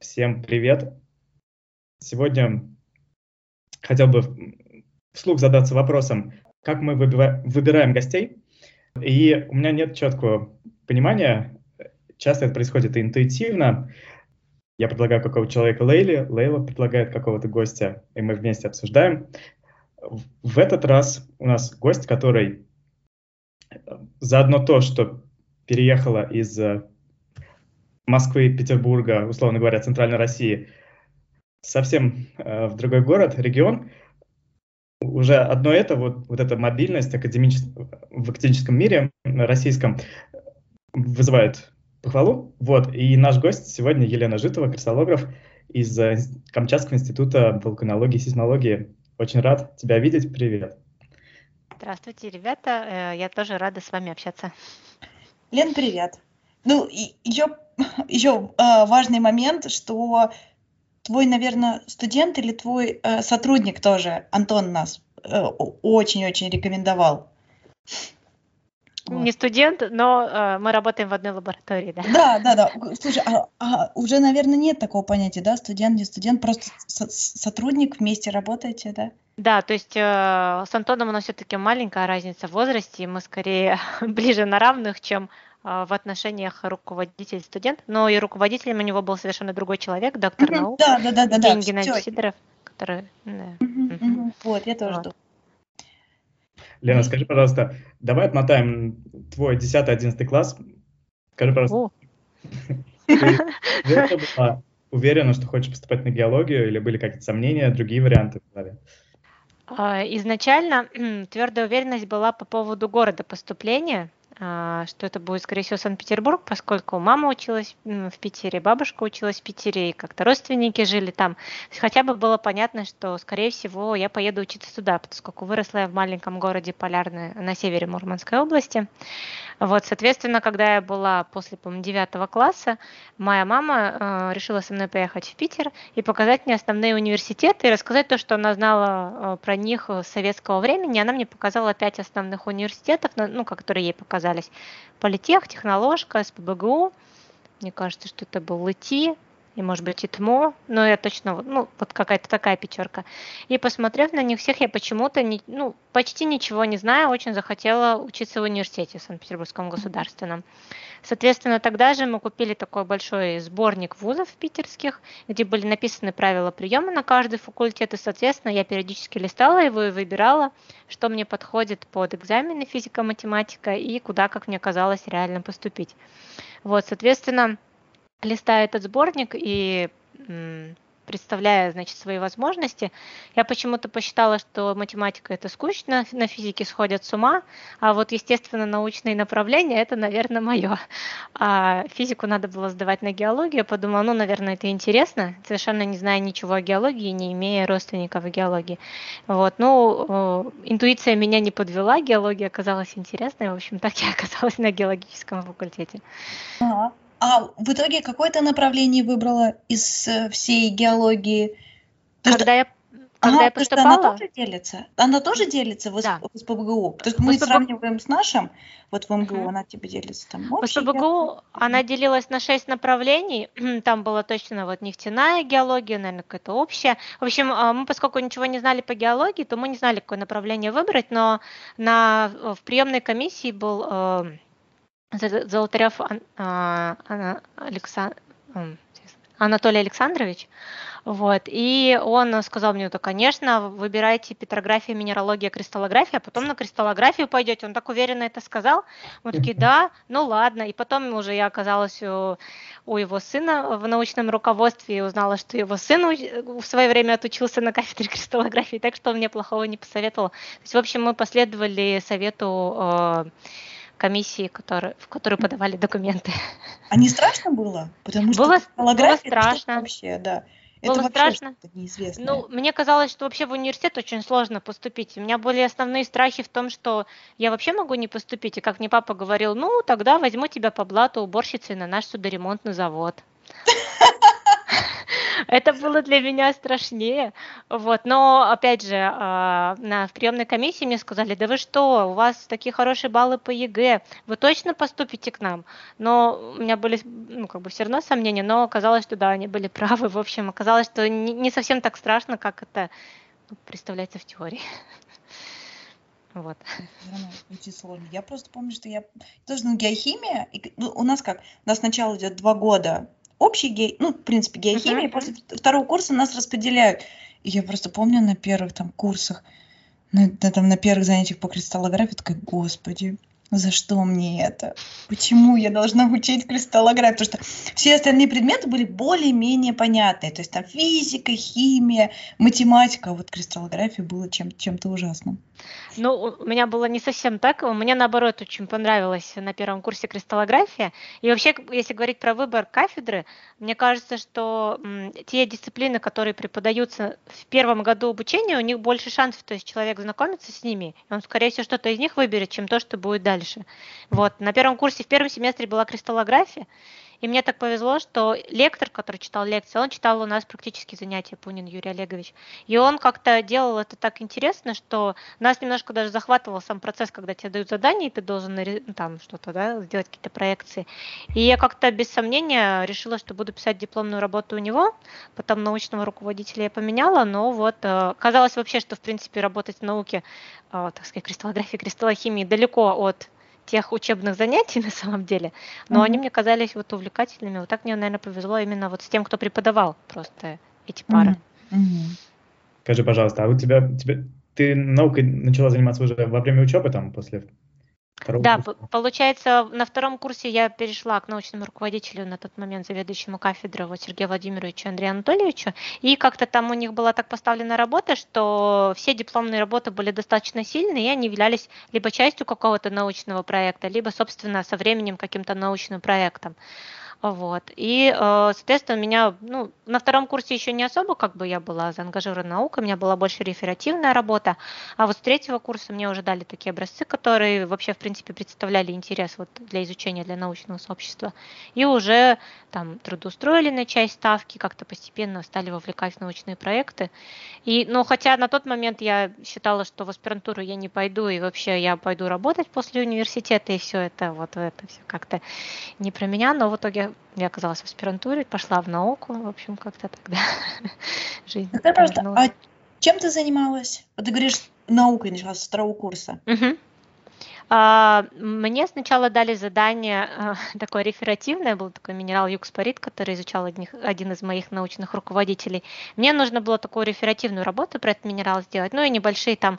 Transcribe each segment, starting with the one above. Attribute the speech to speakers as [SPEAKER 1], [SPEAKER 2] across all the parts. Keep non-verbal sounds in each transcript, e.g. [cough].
[SPEAKER 1] Всем привет! Сегодня хотел бы вслух задаться вопросом, как мы выбираем гостей. И у меня нет четкого понимания, часто это происходит интуитивно. Я предлагаю какого-то человека Лейли, Лейла предлагает какого-то гостя, и мы вместе обсуждаем. В этот раз у нас гость, который заодно то, что переехала из Москвы, Петербурга, условно говоря, Центральной России, совсем э, в другой город, регион, уже одно это, вот, вот эта мобильность академичес... в академическом мире российском вызывает похвалу. Вот, и наш гость сегодня Елена Житова, кристаллограф из э, Камчатского института вулканологии и сейсмологии. Очень рад тебя видеть. Привет.
[SPEAKER 2] Здравствуйте, ребята. Э, я тоже рада с вами общаться.
[SPEAKER 3] Лен, привет. Ну, и еще, еще э, важный момент, что твой, наверное, студент или твой э, сотрудник тоже, Антон, нас э, очень-очень рекомендовал.
[SPEAKER 2] Не студент, но э, мы работаем в одной лаборатории, да?
[SPEAKER 3] Да, да, да. Слушай, а, а уже, наверное, нет такого понятия, да, студент, не студент, просто со- сотрудник, вместе работаете, да?
[SPEAKER 2] Да, то есть э, с Антоном у нас все-таки маленькая разница в возрасте, мы скорее [laughs] ближе на равных, чем в отношениях руководитель-студент, но и руководителем у него был совершенно другой человек, доктор наук,
[SPEAKER 3] Да, да, да, да, да.
[SPEAKER 2] Геннадий Сидоров, который...
[SPEAKER 3] Да. Мгм, Вот, я тоже
[SPEAKER 2] Вот.
[SPEAKER 3] думаю.
[SPEAKER 1] Лена, скажи, пожалуйста, давай отмотаем твой 10-11 класс. Скажи, пожалуйста, [laughs] ты была уверена, что хочешь поступать на геологию, или были какие-то сомнения, другие варианты в голове?
[SPEAKER 2] А, Изначально твердая уверенность была по поводу города поступления, а, что это будет, скорее всего, Санкт-Петербург, поскольку мама училась в Питере, бабушка училась в Питере, и как-то родственники жили там. Хотя бы было понятно, что, скорее всего, я поеду учиться туда, поскольку выросла я в маленьком городе Полярное на севере Мурманской области. Вот, соответственно, когда я была после, по-моему, 9 класса, моя мама э, решила со мной поехать в Питер и показать мне основные университеты и рассказать то, что она знала э, про них с советского времени. Она мне показала пять основных университетов, ну, которые ей показались. Политех, Техноложка, СПБГУ. Мне кажется, что это был ЛИТИ, и, может быть, ИТМО, но я точно, вот, ну, вот какая-то такая пятерка. И посмотрев на них всех, я почему-то, не, ну, почти ничего не знаю, очень захотела учиться в университете в Санкт-Петербургском государственном. Соответственно, тогда же мы купили такой большой сборник вузов питерских, где были написаны правила приема на каждый факультет, и, соответственно, я периодически листала его и выбирала, что мне подходит под экзамены физика-математика и куда, как мне казалось, реально поступить. Вот, соответственно, листая этот сборник и представляя, значит, свои возможности, я почему-то посчитала, что математика это скучно, на физике сходят с ума, а вот естественно-научные направления это, наверное, мое. А физику надо было сдавать на геологию, я подумала, ну, наверное, это интересно, совершенно не зная ничего о геологии, не имея родственников в геологии. Вот, ну, интуиция меня не подвела, геология оказалась интересной, в общем, так я оказалась на геологическом факультете.
[SPEAKER 3] Ага. А в итоге какое-то направление выбрала из э, всей геологии? То, что-
[SPEAKER 2] Когда я, когда
[SPEAKER 3] Ага,
[SPEAKER 2] я
[SPEAKER 3] то, что она
[SPEAKER 2] поступала,
[SPEAKER 3] тоже делится? Она тоже делится в,
[SPEAKER 2] Да.
[SPEAKER 3] В СПБГУ? То есть
[SPEAKER 2] В
[SPEAKER 3] мы
[SPEAKER 2] СПБГУ.
[SPEAKER 3] сравниваем с нашим, вот в МГУ
[SPEAKER 2] Мгм.
[SPEAKER 3] она тебе делится там общей
[SPEAKER 2] СПБГУ
[SPEAKER 3] геологией.
[SPEAKER 2] она делилась на шесть направлений. [clears throat] Там была точно вот нефтяная геология, наверное, какая-то общая. В общем, а, мы, поскольку ничего не знали по геологии, то мы не знали, какое направление выбрать, но на, в приемной комиссии был э, Золотарев а, Анатолий Александрович, вот, и он сказал мне, то, конечно, выбирайте петрография, минералогия, кристаллография, а потом на кристаллографию пойдете. Он так уверенно это сказал. Мы такие, да, ну ладно. И потом уже я оказалась у, у его сына в научном руководстве и узнала, что его сын в свое время отучился на кафедре кристаллографии, так что он мне плохого не посоветовал. То есть, в общем, мы последовали совету э, комиссии, который, в которую подавали документы.
[SPEAKER 3] А не страшно было? Потому что
[SPEAKER 2] Было- было страшно.
[SPEAKER 3] вообще, да.
[SPEAKER 2] Было
[SPEAKER 3] это вообще
[SPEAKER 2] страшно.
[SPEAKER 3] что-то неизвестное.
[SPEAKER 2] Ну, мне казалось, что вообще в университет очень сложно поступить. У меня были основные страхи в том, что я вообще могу не поступить. И как мне папа говорил, ну, тогда возьму тебя по блату уборщицей на наш судоремонтный завод. [laughs] Это было для меня страшнее. Вот, но опять же, а, на приемной комиссии мне сказали, да вы что, у вас такие хорошие баллы по ЕГЭ, вы точно поступите к нам? Но у меня были, ну, как бы все равно сомнения, но оказалось, что да, они были правы. В общем, оказалось, что не, совсем так страшно, как это ну, представляется в теории. [laughs] Вот.
[SPEAKER 3] Очень сложно. Я просто помню, что я тоже, ну, геохимия, и, ну, у нас как, у нас сначала идет два года общий гей, ну, в принципе, геохимия, uh-huh. после второго курса нас распределяют. И я просто помню на первых там курсах, на, на, там, на первых занятиях по кристаллографии, такая, господи, за что мне это? Почему я должна учить кристаллографию? Потому что все остальные предметы были более-менее понятные. То есть там физика, химия, математика. А вот кристаллография была чем- чем-то ужасным.
[SPEAKER 2] Ну, у меня было не совсем так. Мне, наоборот, очень понравилось на первом курсе кристаллография. И вообще, если говорить про выбор кафедры, мне кажется, что те дисциплины, которые преподаются в первом году обучения, у них больше шансов, то есть человек знакомится с ними, он, скорее всего, что-то из них выберет, чем то, что будет дальше. Вот, на первом курсе в первом семестре была кристаллография, и мне так повезло, что лектор, который читал лекции, он читал у нас практически занятия, Пунин Юрий Олегович. И он как-то делал это так интересно, что нас немножко даже захватывал сам процесс, когда тебе дают задание, и ты должен ну, там что-то, да, сделать какие-то проекции. И я как-то без сомнения решила, что буду писать дипломную работу у него, потом научного руководителя я поменяла, но вот э, казалось вообще, что в принципе работать в науке, э, так сказать, кристаллографии, кристаллохимии далеко от тех учебных занятий [laughs] на самом деле, но mm-hmm. они мне казались вот увлекательными. Вот так мне, наверное, повезло именно вот с тем, кто преподавал просто эти пары.
[SPEAKER 1] Mm-hmm. Скажи, пожалуйста, а у тебя, тебя ты наукой начала заниматься уже во время учебы там после
[SPEAKER 2] Второго да, курса. получается, на втором курсе я перешла к научному руководителю, на тот момент заведующему кафедры вот, Сергею Владимировичу Андрею Анатольевичу, и как-то там у них была так поставлена работа, что все дипломные работы были достаточно сильные, и они являлись либо частью какого-то научного проекта, либо, собственно, со временем каким-то научным проектом. Вот. И, э, соответственно, меня, ну, на втором курсе еще не особо как бы я была заангажирована наукой, у меня была больше реферативная работа, а вот с третьего курса мне уже дали такие образцы, которые вообще, в принципе, представляли интерес вот для изучения для научного сообщества. И уже там трудоустроили на часть ставки, как-то постепенно стали вовлекать в научные проекты. И, ну, хотя на тот момент я считала, что в аспирантуру я не пойду, и вообще я пойду работать после университета, и все это, вот это все как-то не про меня, но в итоге я оказалась в аспирантуре, пошла в науку, в общем, как-то тогда [laughs]
[SPEAKER 3] жизнь. Скажи, пожалуйста, а чем ты занималась? Вот ты говоришь, наукой начала с второго курса.
[SPEAKER 2] Угу. А, мне сначала дали задание а, [laughs] такое реферативное, был такой минерал Юкспорит, который изучал одних, один из моих научных руководителей. Мне нужно было такую реферативную работу про этот минерал сделать, ну и небольшие там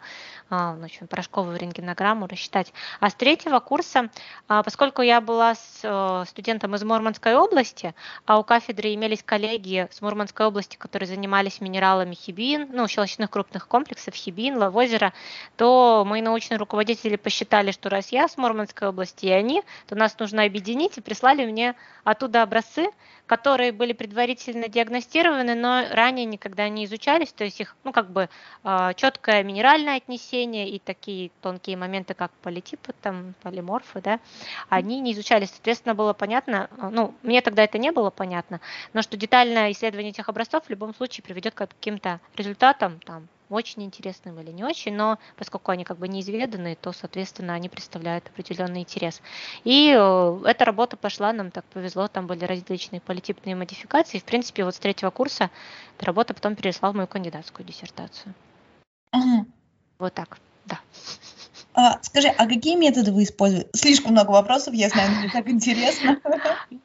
[SPEAKER 2] а, в общем, порошковую рентгенограмму рассчитать. А с третьего курса, поскольку я была с э, студентом из Мурманской области, а у кафедры имелись коллеги с Мурманской области, которые занимались минералами хибин, ну, щелочных крупных комплексов, хибин, лавозера, то мои научные руководители посчитали, что раз я с Мурманской области, и они, то нас нужно объединить, и прислали мне оттуда образцы, которые были предварительно диагностированы, но ранее никогда не изучались, то есть их, ну, как бы а, четкое минеральное отнесение и такие тонкие моменты, как политипы, там, полиморфы, да, они не изучались. Соответственно, было понятно, а, ну, мне тогда это не было понятно, но что детальное исследование этих образцов в любом случае приведет к каким-то результатам, там, очень интересным или не очень, но поскольку они как бы неизведанные, то, соответственно, они представляют определенный интерес. И э, эта работа пошла, нам так повезло, там были различные политипные модификации. В принципе, вот с третьего курса эта работа потом перешла в мою кандидатскую диссертацию. Вот так, да.
[SPEAKER 3] А, скажи, а какие методы вы используете? Слишком много вопросов, я знаю, мне так интересно.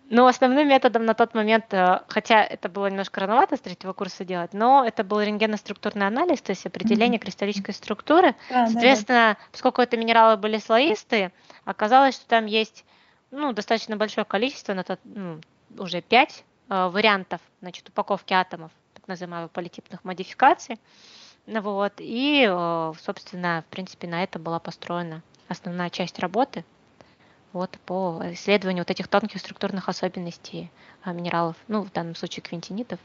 [SPEAKER 2] Ну, основным методом на тот момент, э, хотя это было немножко рановато с третьего курса делать, но это был рентгеноструктурный анализ, то есть определение mm-hmm. кристаллической структуры. А, Соответственно, да, да. поскольку это минералы были слоистые, оказалось, что там есть ну, достаточно большое количество, на тот, ну, уже пять э, вариантов значит, упаковки атомов, так называемых политипных модификаций. Ну вот, и, э, собственно, в принципе, на это была построена основная часть работы вот, по исследованию вот этих тонких структурных особенностей а, минералов, ну, в данном случае квинтинитов.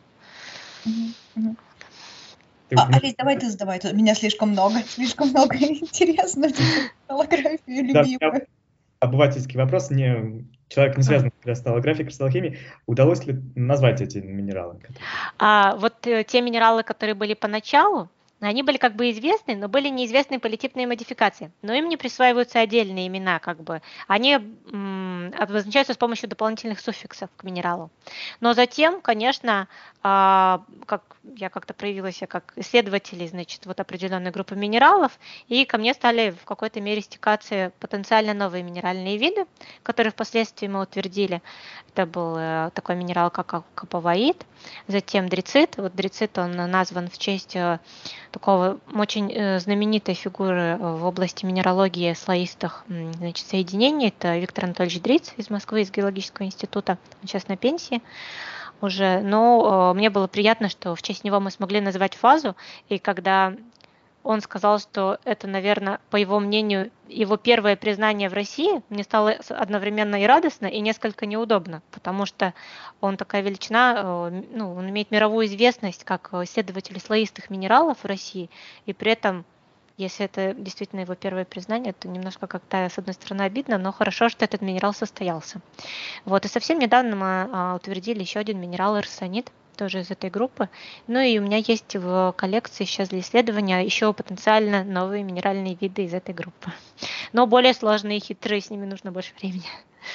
[SPEAKER 3] А, Алис, давай ты задавай, у меня слишком много, [laughs] слишком много интересного, [laughs] голографию
[SPEAKER 1] любимую. обывательский вопрос, не человек, не связанный с кристаллографией, кристаллохимией, удалось ли назвать эти минералы?
[SPEAKER 2] А, вот э, те минералы, которые были поначалу, они были как бы известны, но были неизвестны политипные модификации. Но им не присваиваются отдельные имена, как бы. Они обозначаются с помощью дополнительных суффиксов к минералу. Но затем, конечно, а, как я как-то проявилась как исследователь, значит, вот определенной группы минералов, и ко мне стали в какой-то мере стекаться потенциально новые минеральные виды, которые впоследствии мы утвердили. Это был э, такой минерал, как каповаид, затем дрицит. Вот дрицит, он назван в честь э, такого очень э, знаменитой фигуры в области минералогии слоистых значит, соединений. Это Виктор Анатольевич Дриц из Москвы, из Геологического института. Он сейчас на пенсии уже, но э, мне было приятно, что в честь него мы смогли назвать фазу, и когда он сказал, что это, наверное, по его мнению, его первое признание в России, мне стало одновременно и радостно, и несколько неудобно, потому что он такая величина, э, ну, он имеет мировую известность как исследователь слоистых минералов в России, и при этом если это действительно его первое признание, то немножко как-то, с одной стороны, обидно, но хорошо, что этот минерал состоялся. Вот, и совсем недавно мы а, утвердили еще один минерал арсенит, тоже из этой группы. Ну и у меня есть в коллекции сейчас для исследования еще потенциально новые минеральные виды из этой группы. Но более сложные и хитрые, с ними нужно больше времени.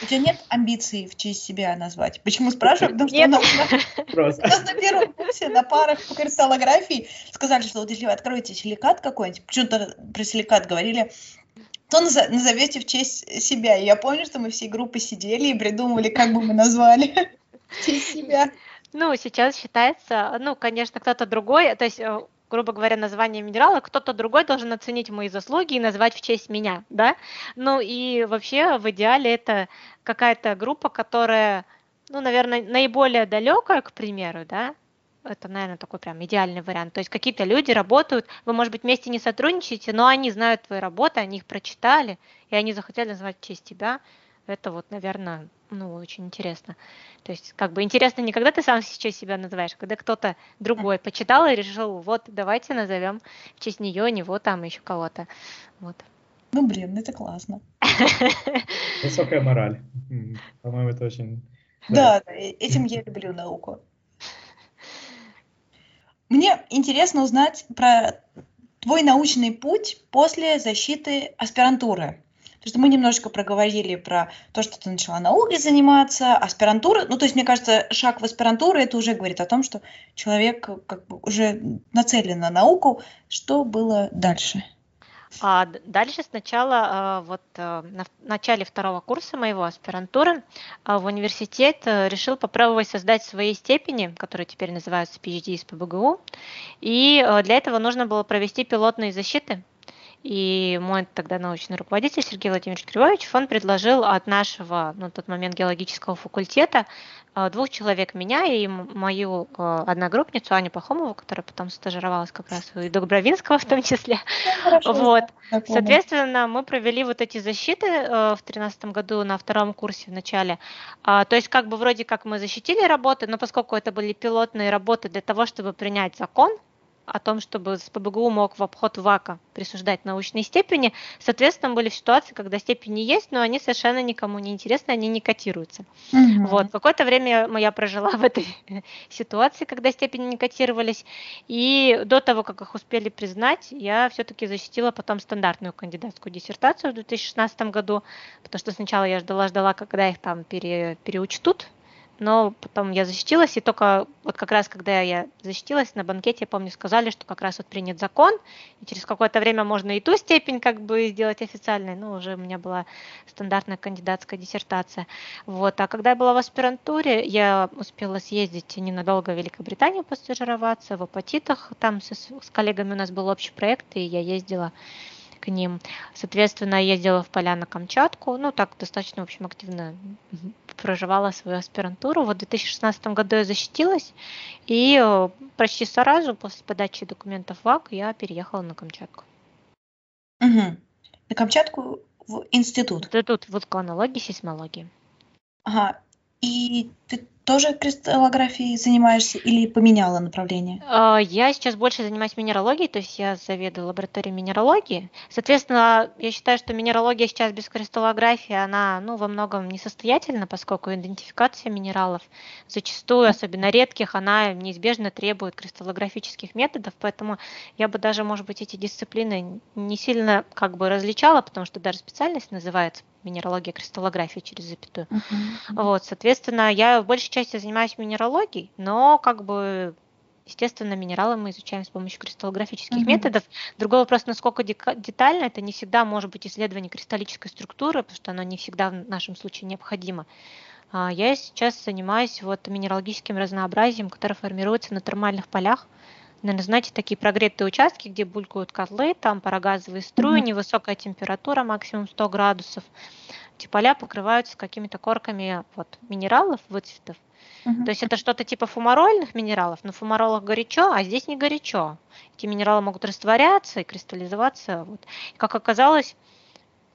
[SPEAKER 3] У тебя нет амбиций в честь себя назвать? Почему спрашиваю? Потому что у нас, у нас на первом курсе на парах по кристаллографии сказали, что вот если вы откроете силикат какой-нибудь, почему-то про силикат говорили, то назовете в честь себя. И я помню, что мы всей группой сидели и придумывали, как бы мы назвали [laughs] в честь себя.
[SPEAKER 2] Ну, сейчас считается, ну, конечно, кто-то другой, то есть э, грубо говоря, название минерала, кто-то другой должен оценить мои заслуги и назвать в честь меня, да? Ну и вообще в идеале это какая-то группа, которая, ну, наверное, наиболее далекая, к примеру, да? Это, наверное, такой прям идеальный вариант. То есть какие-то люди работают, вы, может быть, вместе не сотрудничаете, но они знают твои работы, они их прочитали, и они захотели назвать в честь тебя. Это вот, наверное, ну, очень интересно. То есть, как бы интересно не когда ты сам сейчас себя называешь, а когда кто-то другой почитал и решил, вот, давайте назовем в честь нее, него там, еще кого-то. Вот.
[SPEAKER 3] Ну, блин, это классно. [laughs]
[SPEAKER 1] Высокая мораль. По-моему, это очень...
[SPEAKER 3] Да, да, этим я люблю науку. Мне интересно узнать про твой научный путь после защиты аспирантуры. То есть мы немножечко проговорили про то, что ты начала наукой заниматься, аспирантура. Ну, то есть, мне кажется, шаг в аспирантуру это уже говорит о том, что человек как бы уже нацелен на науку. Что было дальше?
[SPEAKER 2] А дальше сначала, вот э, на начале второго курса моего аспирантуры в университет э, решил попробовать создать свои степени, которые теперь называются PhD из ПБГУ. И э, для этого нужно было провести пилотные защиты и мой тогда научный руководитель Сергей Владимирович Кривович, он предложил от нашего, ну, на тот момент геологического факультета э, двух человек, меня и мою э, одногруппницу Аню Пахомову, которая потом стажировалась как раз у Добровинского в том числе. Ну, вот. Соответственно, мы провели вот эти защиты э, в 2013 году на втором курсе в начале. А, то есть как бы вроде как мы защитили работы, но поскольку это были пилотные работы для того, чтобы принять закон, о том, чтобы СПБГУ мог в обход ВАКа присуждать научные степени. Соответственно, были ситуации, когда степени есть, но они совершенно никому не интересны, они не котируются. Угу. Вот. Какое-то время я прожила в этой [laughs] ситуации, когда степени не котировались. И до того, как их успели признать, я все-таки защитила потом стандартную кандидатскую диссертацию в 2016 году, потому что сначала я ждала-ждала, когда их там пере, переучтут, но потом я защитилась, и только вот как раз, когда я защитилась на банкете, я помню, сказали, что как раз вот принят закон, и через какое-то время можно и ту степень как бы сделать официальной, ну, уже у меня была стандартная кандидатская диссертация. Вот, а когда я была в аспирантуре, я успела съездить ненадолго в Великобританию постажироваться, в апатитах, там с, с коллегами у нас был общий проект, и я ездила к ним. Соответственно, ездила в поля на Камчатку, ну, так достаточно, в общем, активно проживала свою аспирантуру. Вот в 2016 году я защитилась, и э, почти сразу после подачи документов в ВАК я переехала на Камчатку.
[SPEAKER 3] Угу. На Камчатку в институт?
[SPEAKER 2] Институт вулканологии и сейсмологии.
[SPEAKER 3] Ага. И ты тоже кристаллографией занимаешься или поменяла направление?
[SPEAKER 2] А, я сейчас больше занимаюсь минералогией, то есть я заведую лабораторией минералогии. Соответственно, я считаю, что минералогия сейчас без кристаллографии, она ну, во многом несостоятельна, поскольку идентификация минералов зачастую, особенно редких, она неизбежно требует кристаллографических методов, поэтому я бы даже, может быть, эти дисциплины не сильно как бы различала, потому что даже специальность называется минералогия кристаллографии через запятую. Uh-huh. Вот, соответственно, я в большей части занимаюсь минералогией, но как бы Естественно, минералы мы изучаем с помощью кристаллографических uh-huh. методов. Другой вопрос, насколько детально, это не всегда может быть исследование кристаллической структуры, потому что оно не всегда в нашем случае необходимо. А, я сейчас занимаюсь вот минералогическим разнообразием, которое формируется на термальных полях. Наверное, знаете, такие прогретые участки, где булькают котлы, там парогазовые струи, mm-hmm. невысокая температура, максимум 100 градусов. Эти поля покрываются какими-то корками вот, минералов, выцветов. Uh-huh. То есть это что-то типа фумарольных минералов, но в фумаролах горячо, а здесь не горячо. Эти минералы могут растворяться и кристаллизоваться. Вот. И как оказалось,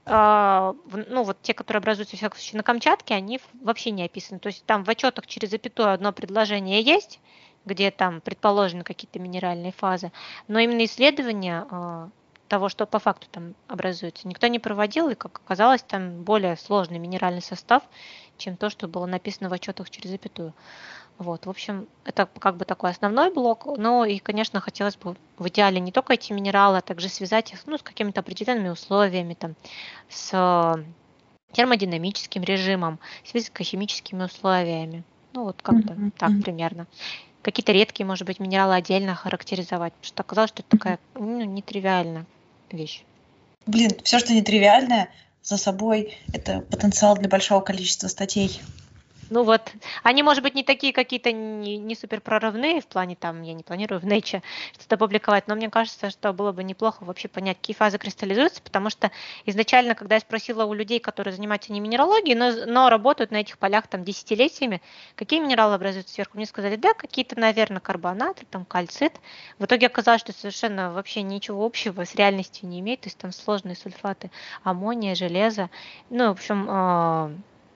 [SPEAKER 2] э, ну вот те, которые образуются, во всяком случае, на Камчатке, они вообще не описаны. То есть там в отчетах через запятую одно предложение есть, где там предположены какие-то минеральные фазы, но именно исследования э, того, что по факту там образуется, никто не проводил, и, как оказалось, там более сложный минеральный состав, чем то, что было написано в отчетах через запятую. Вот, в общем, это как бы такой основной блок. Ну и, конечно, хотелось бы в идеале не только эти минералы, а также связать их ну, с какими-то определенными условиями, там, с термодинамическим режимом, с физико-химическими условиями. Ну вот как-то mm-hmm. так примерно какие-то редкие, может быть, минералы отдельно характеризовать, потому что оказалось, что это такая ну, нетривиальная вещь.
[SPEAKER 3] Блин, все, что нетривиальное, за собой это потенциал для большого количества статей.
[SPEAKER 2] Ну вот, они, может быть, не такие какие-то не, не супер прорывные в плане там, я не планирую в Nature что-то публиковать, но мне кажется, что было бы неплохо вообще понять, какие фазы кристаллизуются, потому что изначально, когда я спросила у людей, которые занимаются не минералогией, но, но работают на этих полях там десятилетиями, какие минералы образуются сверху, мне сказали, да, какие-то, наверное, карбонаты, там кальцит. В итоге оказалось, что совершенно вообще ничего общего с реальностью не имеет, то есть там сложные сульфаты аммония, железа, ну, в общем, а,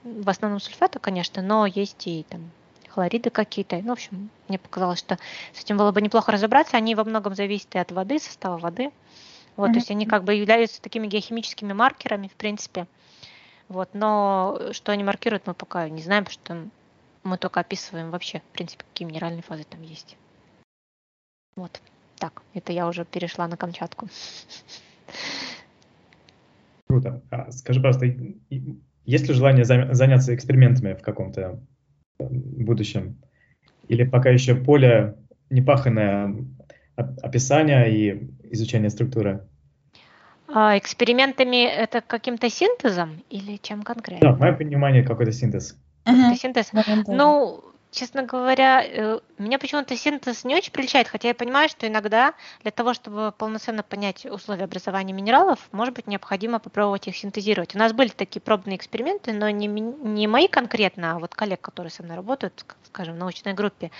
[SPEAKER 2] в основном сульфаты, конечно, но есть и там хлориды какие-то. Ну, в общем, мне показалось, что с этим было бы неплохо разобраться. Они во многом зависят и от воды, состава воды. Вот, mm-hmm. то есть они как бы являются такими геохимическими маркерами, в принципе. Вот, но что они маркируют, мы пока не знаем, потому что мы только описываем вообще, в принципе, какие минеральные фазы там есть. Вот. Так, это я уже перешла на Камчатку.
[SPEAKER 1] Круто. А, скажи, пожалуйста, есть ли желание заняться экспериментами в каком-то э, будущем? Или пока еще поле непаханное описание и изучение структуры?
[SPEAKER 2] А экспериментами это каким-то синтезом или чем конкретно?
[SPEAKER 1] Да, в моем понимании какой-то синтез.
[SPEAKER 2] Угу. Синтез. Ну, честно говоря, э, меня почему-то синтез не очень приличает, хотя я понимаю, что иногда для того, чтобы полноценно понять условия образования минералов, может быть необходимо попробовать их синтезировать. У нас были такие пробные эксперименты, но не, не мои конкретно, а вот коллег, которые со мной работают, скажем, в научной группе.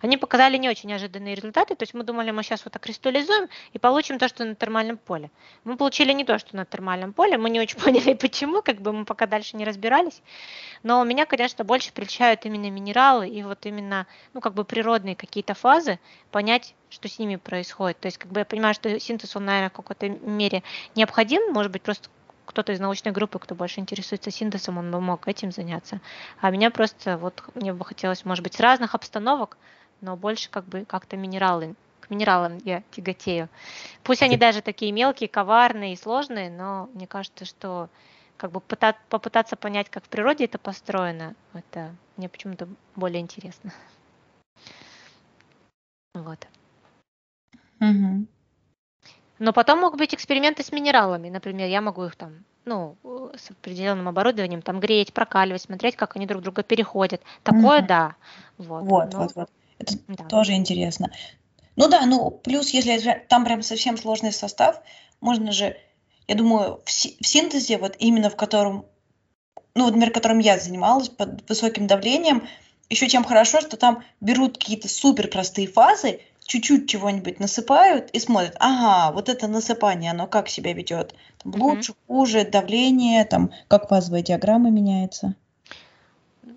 [SPEAKER 2] Они показали не очень неожиданные результаты, то есть мы думали, мы сейчас вот окристаллизуем и получим то, что на термальном поле. Мы получили не то, что на термальном поле, мы не очень [laughs] поняли, почему, как бы мы пока дальше не разбирались. Но меня, конечно, больше прельщают именно минералы и вот именно, ну, как бы природные какие-то фазы, понять, что с ними происходит. То есть, как бы я понимаю, что синтез, он, наверное, в какой-то мере необходим, может быть, просто кто-то из научной группы, кто больше интересуется синтезом, он бы мог этим заняться. А меня просто, вот, мне бы хотелось, может быть, с разных обстановок, но больше как бы как-то минералы, к минералам я тяготею. Пусть они даже такие мелкие, коварные и сложные, но мне кажется, что как бы попытаться понять, как в природе это построено, это мне почему-то более интересно. Вот. Угу. Но потом могут быть эксперименты с минералами. Например, я могу их там, ну, с определенным оборудованием там греть, прокаливать, смотреть, как они друг друга переходят. Такое угу. да.
[SPEAKER 3] Вот, вот, но... вот, вот. Это да. тоже интересно. Ну да, ну плюс, если там прям совсем сложный состав, можно же я думаю, в, в синтезе, вот именно в котором, ну, вот, например, которым я занималась под высоким давлением, еще чем хорошо, что там берут какие-то супер простые фазы, чуть-чуть чего-нибудь насыпают и смотрят, ага, вот это насыпание, оно как себя ведет. Там, лучше, хуже, давление, там, как фазовая диаграмма меняется.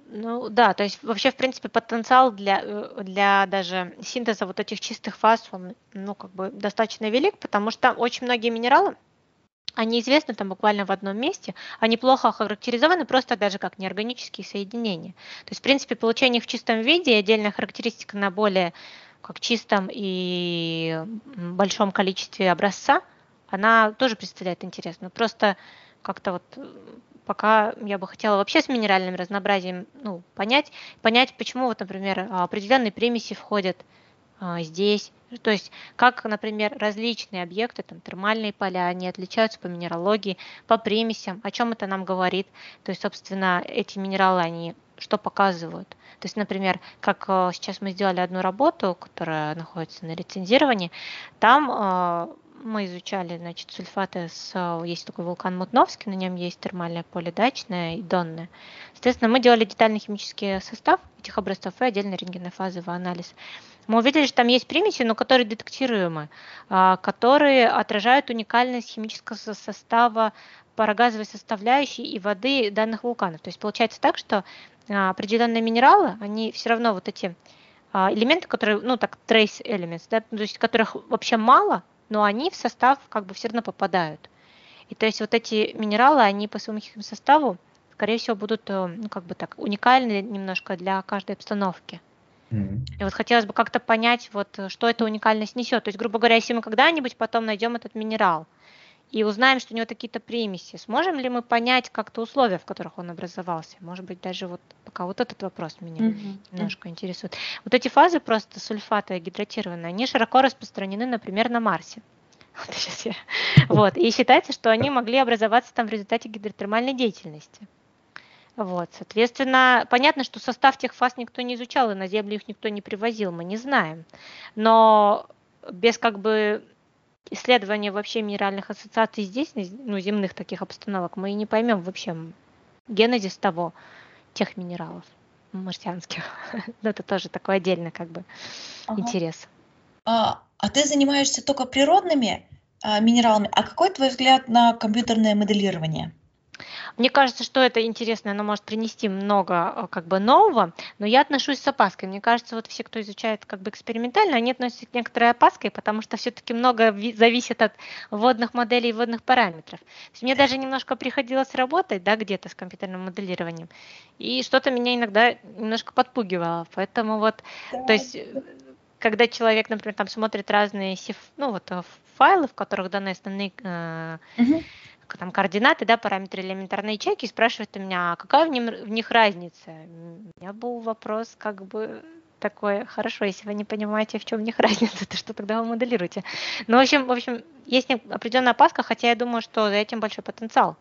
[SPEAKER 2] Ну да, то есть вообще, в принципе, потенциал для, э, для даже синтеза вот этих чистых фаз, он, ну, как бы достаточно велик, потому что очень многие минералы, они известны там буквально в одном месте, они плохо охарактеризованы просто даже как неорганические соединения. То есть, в принципе, получение их в чистом виде и отдельная характеристика на более как чистом и большом количестве образца, она тоже представляет интерес. Но просто как-то вот пока я бы хотела вообще с минеральным разнообразием ну, понять, понять, почему вот, например, определенные примеси входят а, здесь. То есть как, например, различные объекты, там, термальные поля, они отличаются по минералогии, по примесям, о чем это нам говорит. То есть, собственно, эти минералы, они что показывают. То есть, например, как э, сейчас мы сделали одну работу, которая находится на рецензировании, там э, мы изучали, значит, сульфаты с... Есть такой вулкан Мутновский, на нем есть термальное поле дачное и донное. Соответственно, мы делали детальный химический состав этих образцов и отдельно рентгенофазовый анализ. Мы увидели, что там есть примеси, но которые детектируемы, а, которые отражают уникальность химического состава парогазовой составляющей и воды данных вулканов. То есть получается так, что а, определенные минералы, они все равно вот эти а, элементы, которые, ну так, trace elements, да, то есть которых вообще мало, но они в состав как бы все равно попадают. И то есть вот эти минералы, они по своему составу, скорее всего, будут, э, ну, как бы так, уникальны немножко для каждой обстановки. Mm-hmm. И вот хотелось бы как-то понять, вот, что эта уникальность несет. То есть, грубо говоря, если мы когда-нибудь потом найдем этот минерал и узнаем, что у него какие-то примеси, сможем ли мы понять как-то условия, в которых он образовался? Может быть, даже вот пока вот этот вопрос меня mm-hmm. немножко интересует. Вот эти фазы просто сульфата гидратированные, они широко распространены, например, на Марсе. [laughs] Вот, сейчас я... вот. И считается, что они могли образоваться там в результате гидротермальной деятельности. Вот, соответственно, понятно, что состав тех фаз никто не изучал, и на Землю их никто не привозил, мы не знаем. Но без как бы исследования вообще минеральных ассоциаций здесь, ну, земных таких обстановок, мы и не поймем вообще генезис того, тех минералов марсианских. [laughs] Но это тоже такой отдельный как бы ага. интерес.
[SPEAKER 3] А, а ты занимаешься только природными а, минералами. А какой твой взгляд на компьютерное моделирование?
[SPEAKER 2] Мне кажется, что это интересно, оно может принести много э, как бы нового, но я отношусь с опаской. Мне кажется, вот все, кто изучает как бы экспериментально, они относятся к некоторой опаской, потому что все-таки много зависит от вводных моделей и вводных параметров. мне даже немножко приходилось работать, да, где-то с компьютерным моделированием, и что-то меня иногда немножко подпугивало. Поэтому вот, да. то есть э, когда человек, например, там смотрит разные сиф, ну вот э, файлы, в которых даны основные э, угу там координаты, да, параметры элементарной ячейки, спрашивает у меня, а какая в, ним, в них разница? У меня был вопрос как бы такой, хорошо, если вы не понимаете, в чем в них [laughs] разница, то что тогда вы моделируете? Ну, в общем, в общем, есть определенная опаска, хотя я думаю, что за этим большой потенциал.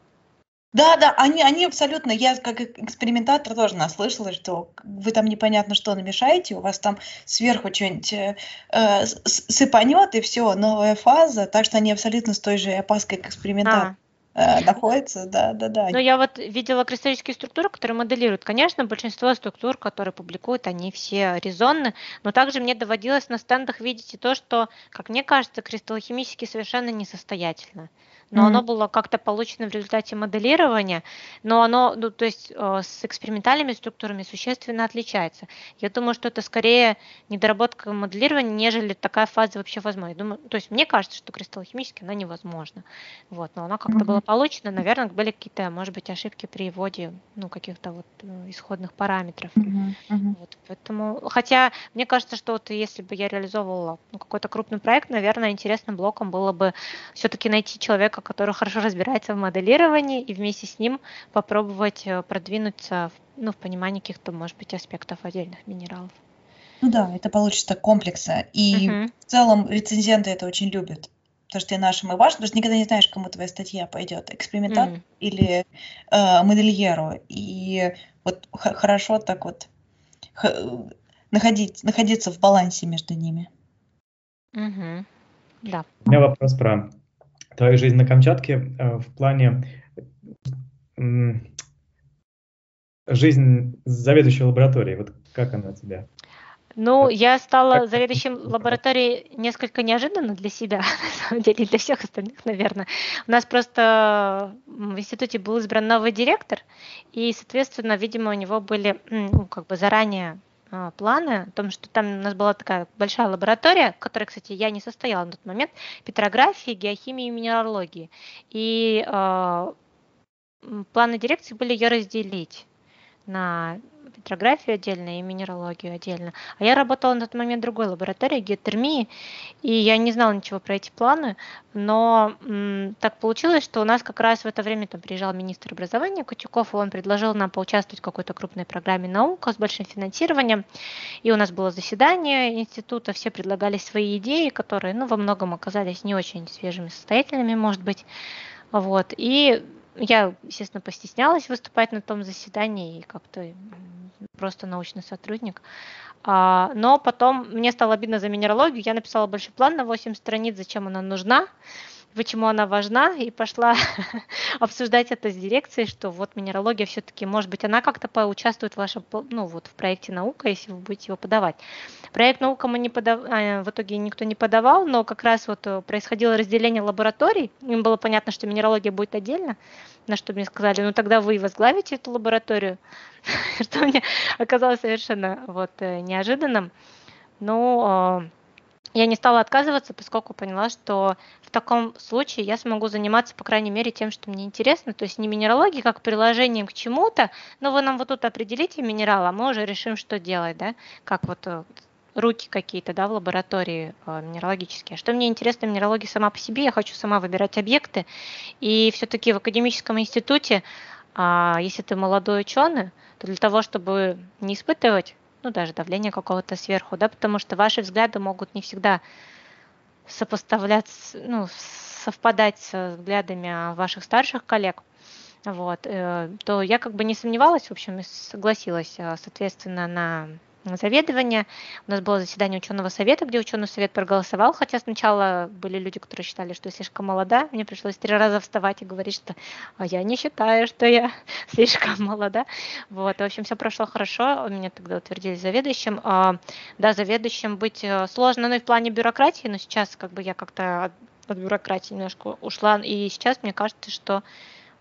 [SPEAKER 3] Да, да, они, они абсолютно, я как экспериментатор тоже наслышала, что вы там непонятно что намешаете, у вас там сверху что-нибудь э, э сыпанет и все, новая фаза, так что они абсолютно с той же опаской, как экспериментатор. А. Э, находится, да, да, да.
[SPEAKER 2] Но я вот видела кристаллические структуры, которые моделируют. Конечно, большинство структур, которые публикуют, они все резонны, но также мне доводилось на стендах видеть и то, что, как мне кажется, кристаллохимически совершенно несостоятельно но mm-hmm. оно было как-то получено в результате моделирования, но оно, ну, то есть э, с экспериментальными структурами существенно отличается. Я думаю, что это скорее недоработка моделирования, нежели такая фаза вообще возможна. думаю, то есть мне кажется, что кристаллохимически она невозможна. Вот, но она как-то mm-hmm. была получена, наверное, были какие-то, может быть, ошибки при вводе, ну, каких-то вот э, исходных параметров. Mm-hmm. Mm-hmm. Вот, поэтому, хотя мне кажется, что вот если бы я реализовывала ну, какой-то крупный проект, наверное, интересным блоком было бы все-таки найти человека, человека, который хорошо разбирается в моделировании, и вместе с ним попробовать э, продвинуться в, ну, в понимании каких-то, может быть, аспектов отдельных минералов.
[SPEAKER 3] Ну да, это получится комплекса. И uh-huh. в целом рецензенты это очень любят. Потому что и нашим, и вашим, потому что никогда не знаешь, кому твоя статья пойдет, экспериментат mm. или э, модельеру. И вот х- хорошо так вот х- находить, находиться в балансе между ними.
[SPEAKER 2] Угу. Да.
[SPEAKER 1] У меня вопрос про твою жизнь на Камчатке э, в плане жизнь заведующей лабораторией. Вот как она у тебя?
[SPEAKER 2] Ну, я стала заведующим лабораторией несколько неожиданно для себя, [laughs] на самом деле, и для всех остальных, наверное. У нас просто в институте был избран новый директор, и, соответственно, видимо, у него были ну, как бы заранее планы о том, что там у нас была такая большая лаборатория, в которой, кстати, я не состояла на тот момент, петрографии, геохимии и минералогии. И э, планы дирекции были ее разделить на петрографию отдельно и минералогию отдельно. А я работала на тот момент в другой лаборатории, геотермии, и я не знала ничего про эти планы, но м, так получилось, что у нас как раз в это время там приезжал министр образования Кутюков, и он предложил нам поучаствовать в какой-то крупной программе наука с большим финансированием, и у нас было заседание института, все предлагали свои идеи, которые, ну, во многом оказались не очень свежими, состоятельными, может быть, вот, и я, естественно, постеснялась выступать на том заседании и как-то просто научный сотрудник. А, но потом мне стало обидно за минералогию. Я написала большой план на 8 страниц, зачем она нужна почему она важна, и пошла [laughs] обсуждать это с дирекцией, что вот минералогия все-таки, может быть, она как-то поучаствует в вашем, ну вот в проекте наука, если вы будете его подавать. Проект наука мы не подав... А, в итоге никто не подавал, но как раз вот э, происходило разделение лабораторий, им было понятно, что минералогия будет отдельно, на что мне сказали, ну тогда вы возглавите эту лабораторию, [laughs] что мне оказалось совершенно вот э, неожиданным. Ну, а, я не стала отказываться, поскольку поняла, что в таком случае я смогу заниматься, по крайней мере, тем, что мне интересно. То есть не минералогией как приложением к чему-то, но вы нам вот тут определите минерал, а мы уже решим, что делать, да, как вот э, руки какие-то, да, в лаборатории э, минералогические. А что мне интересно в сама по себе, я хочу сама выбирать объекты. И все-таки в академическом институте, э, если ты молодой ученый, то для того, чтобы не испытывать ну, даже давление какого-то сверху, да, потому что ваши взгляды могут не всегда сопоставляться, ну, совпадать с взглядами ваших старших коллег, вот, э, то я как бы не сомневалась, в общем, согласилась, э, соответственно, на заведования. У нас было заседание ученого совета, где ученый совет проголосовал, хотя сначала были люди, которые считали, что я слишком молода. Мне пришлось три раза вставать и говорить, что а я не считаю, что я [laughs] слишком молода. Вот, в общем, все прошло хорошо. Меня тогда утвердили заведующим. А, да, заведующим быть э, сложно, ну и в плане бюрократии, но сейчас как бы я как-то от бюрократии немножко ушла. И сейчас мне кажется, что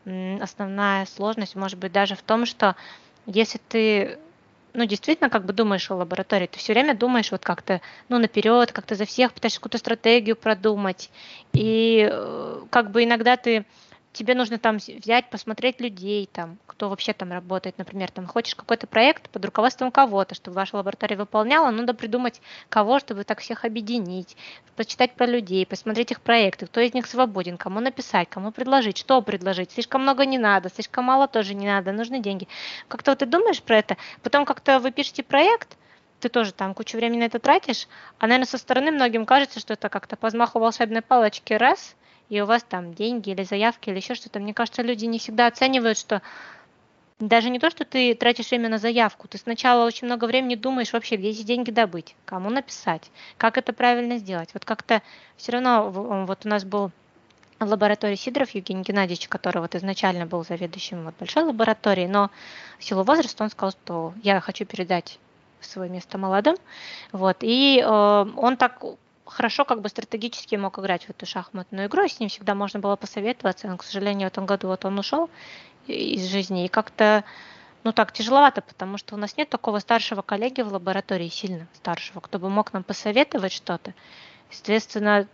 [SPEAKER 2] основная сложность может быть даже в том, что если ты ну, действительно, как бы думаешь о лаборатории, ты все время думаешь вот как-то, ну, наперед, как-то за всех пытаешься какую-то стратегию продумать. И э, как бы иногда ты тебе нужно там взять, посмотреть людей, там, кто вообще там работает, например, там хочешь какой-то проект под руководством кого-то, чтобы ваша лаборатория выполняла, надо придумать кого, чтобы так всех объединить, почитать про людей, посмотреть их проекты, кто из них свободен, кому написать, кому предложить, что предложить. Слишком много не надо, слишком мало тоже не надо, нужны деньги. Как-то вот ты думаешь про это, потом как-то вы пишете проект, ты тоже там кучу времени на это тратишь, а, наверное, со стороны многим кажется, что это как-то по взмаху волшебной палочки раз, и у вас там деньги или заявки или еще что-то. Мне кажется, люди не всегда оценивают, что даже не то, что ты тратишь время на заявку, ты сначала очень много времени думаешь вообще, где эти деньги добыть, кому написать, как это правильно сделать. Вот как-то все равно, вот у нас был в лаборатории Сидоров Евгений Геннадьевич, который вот изначально был заведующим вот большой лаборатории, но в силу возраста он сказал, что я хочу передать свое место молодым. Вот, и э, он так хорошо как бы стратегически мог играть в эту шахматную игру, и с ним всегда можно было посоветоваться. Но, к сожалению, в этом году вот он ушел из жизни, и как-то ну так тяжеловато, потому что у нас нет такого старшего коллеги в лаборатории, сильно старшего, кто бы мог нам посоветовать что-то. Естественно,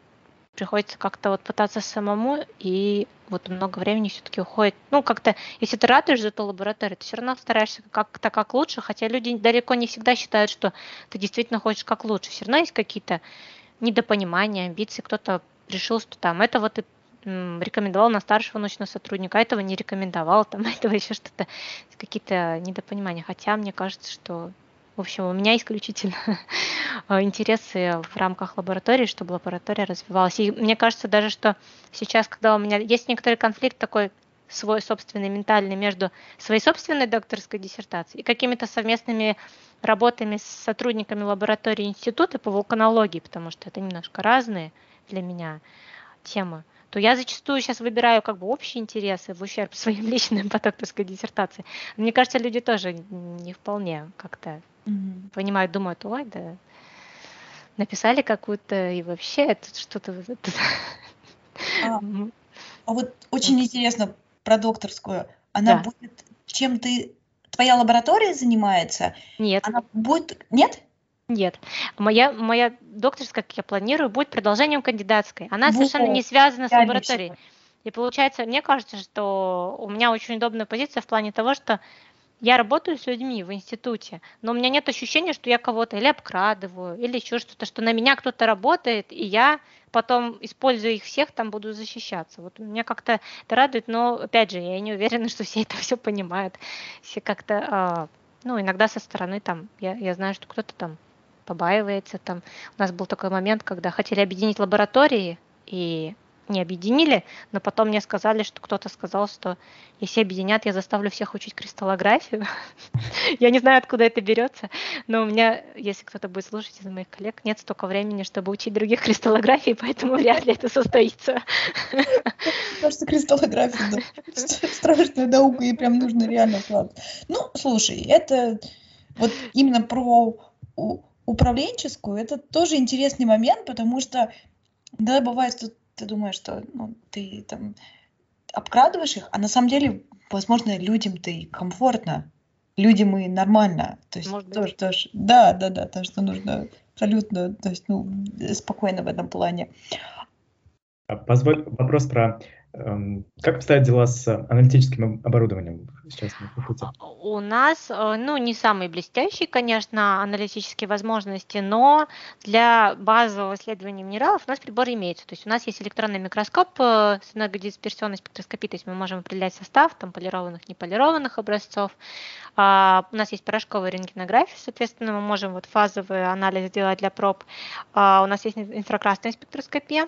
[SPEAKER 2] приходится как-то вот пытаться самому, и вот много времени все-таки уходит. Ну, как-то, если ты радуешь за эту лабораторию, ты все равно стараешься как-то как лучше, хотя люди далеко не всегда считают, что ты действительно хочешь как лучше. Все равно есть какие-то недопонимания, амбиции, кто-то решил, что там это вот и рекомендовал на старшего научного сотрудника, а этого не рекомендовал, там [laughs] этого еще что-то, какие-то недопонимания. Хотя мне кажется, что, в общем, у меня исключительно [laughs] интересы в рамках лаборатории, чтобы лаборатория развивалась. И мне кажется даже, что сейчас, когда у меня есть некоторый конфликт такой свой собственный ментальный между своей собственной докторской диссертацией и какими-то совместными работами с сотрудниками лаборатории института по вулканологии, потому что это немножко разные для меня темы, то я зачастую сейчас выбираю как бы общие интересы в ущерб своим личным по докторской диссертации. Мне кажется, люди тоже не вполне как-то mm-hmm. понимают, думают, ой, да, написали какую-то и вообще это что-то...
[SPEAKER 3] А, а вот очень интересно про докторскую. Она да. будет чем ты твоя лаборатория занимается?
[SPEAKER 2] Нет.
[SPEAKER 3] Она будет нет?
[SPEAKER 2] Нет. Моя, моя докторская, как я планирую, будет продолжением кандидатской. Она вот. совершенно не связана с лабораторией. И получается, мне кажется, что у меня очень удобная позиция в плане того, что я работаю с людьми в институте, но у меня нет ощущения, что я кого-то или обкрадываю, или еще что-то, что на меня кто-то работает, и я потом, используя их всех, там буду защищаться. Вот меня как-то это радует, но, опять же, я не уверена, [laughs] что все это все понимают. Все как-то, а, ну, иногда со стороны там, я, я знаю, что кто-то там побаивается. Там. У нас был такой момент, когда хотели объединить лаборатории, и не объединили, но потом мне сказали, что кто-то сказал, что если объединят, я заставлю всех учить кристаллографию. [laughs] я не знаю, откуда это берется, но у меня, если кто-то будет слушать из моих коллег, нет столько времени, чтобы учить других [laughs] кристаллографии, поэтому вряд ли это состоится.
[SPEAKER 3] Кажется, кристаллография страшная наука, и прям нужно реально вклад. Ну, слушай, это вот именно про управленческую, это тоже интересный момент, потому что да, бывает, что ты думаешь, что ну, ты там обкрадываешь их, а на самом деле, возможно, людям-то и комфортно, людям и нормально. То есть Может тоже, тоже, да, да, да, то, что нужно абсолютно, то есть, ну, спокойно в этом плане.
[SPEAKER 1] А позволь вопрос про как обстоят дела с аналитическим оборудованием сейчас на факультете?
[SPEAKER 2] У нас, э, ну, не самые блестящие, конечно, аналитические возможности, но для базового исследования минералов у нас приборы имеются. То есть у нас есть электронный микроскоп э, с многодисперсионной спектроскопией, то есть мы можем определять состав там, полированных, неполированных образцов. А, у нас есть порошковая рентгенография, соответственно, мы можем вот фазовый анализ делать для проб. А, у нас есть инфракрасная спектроскопия,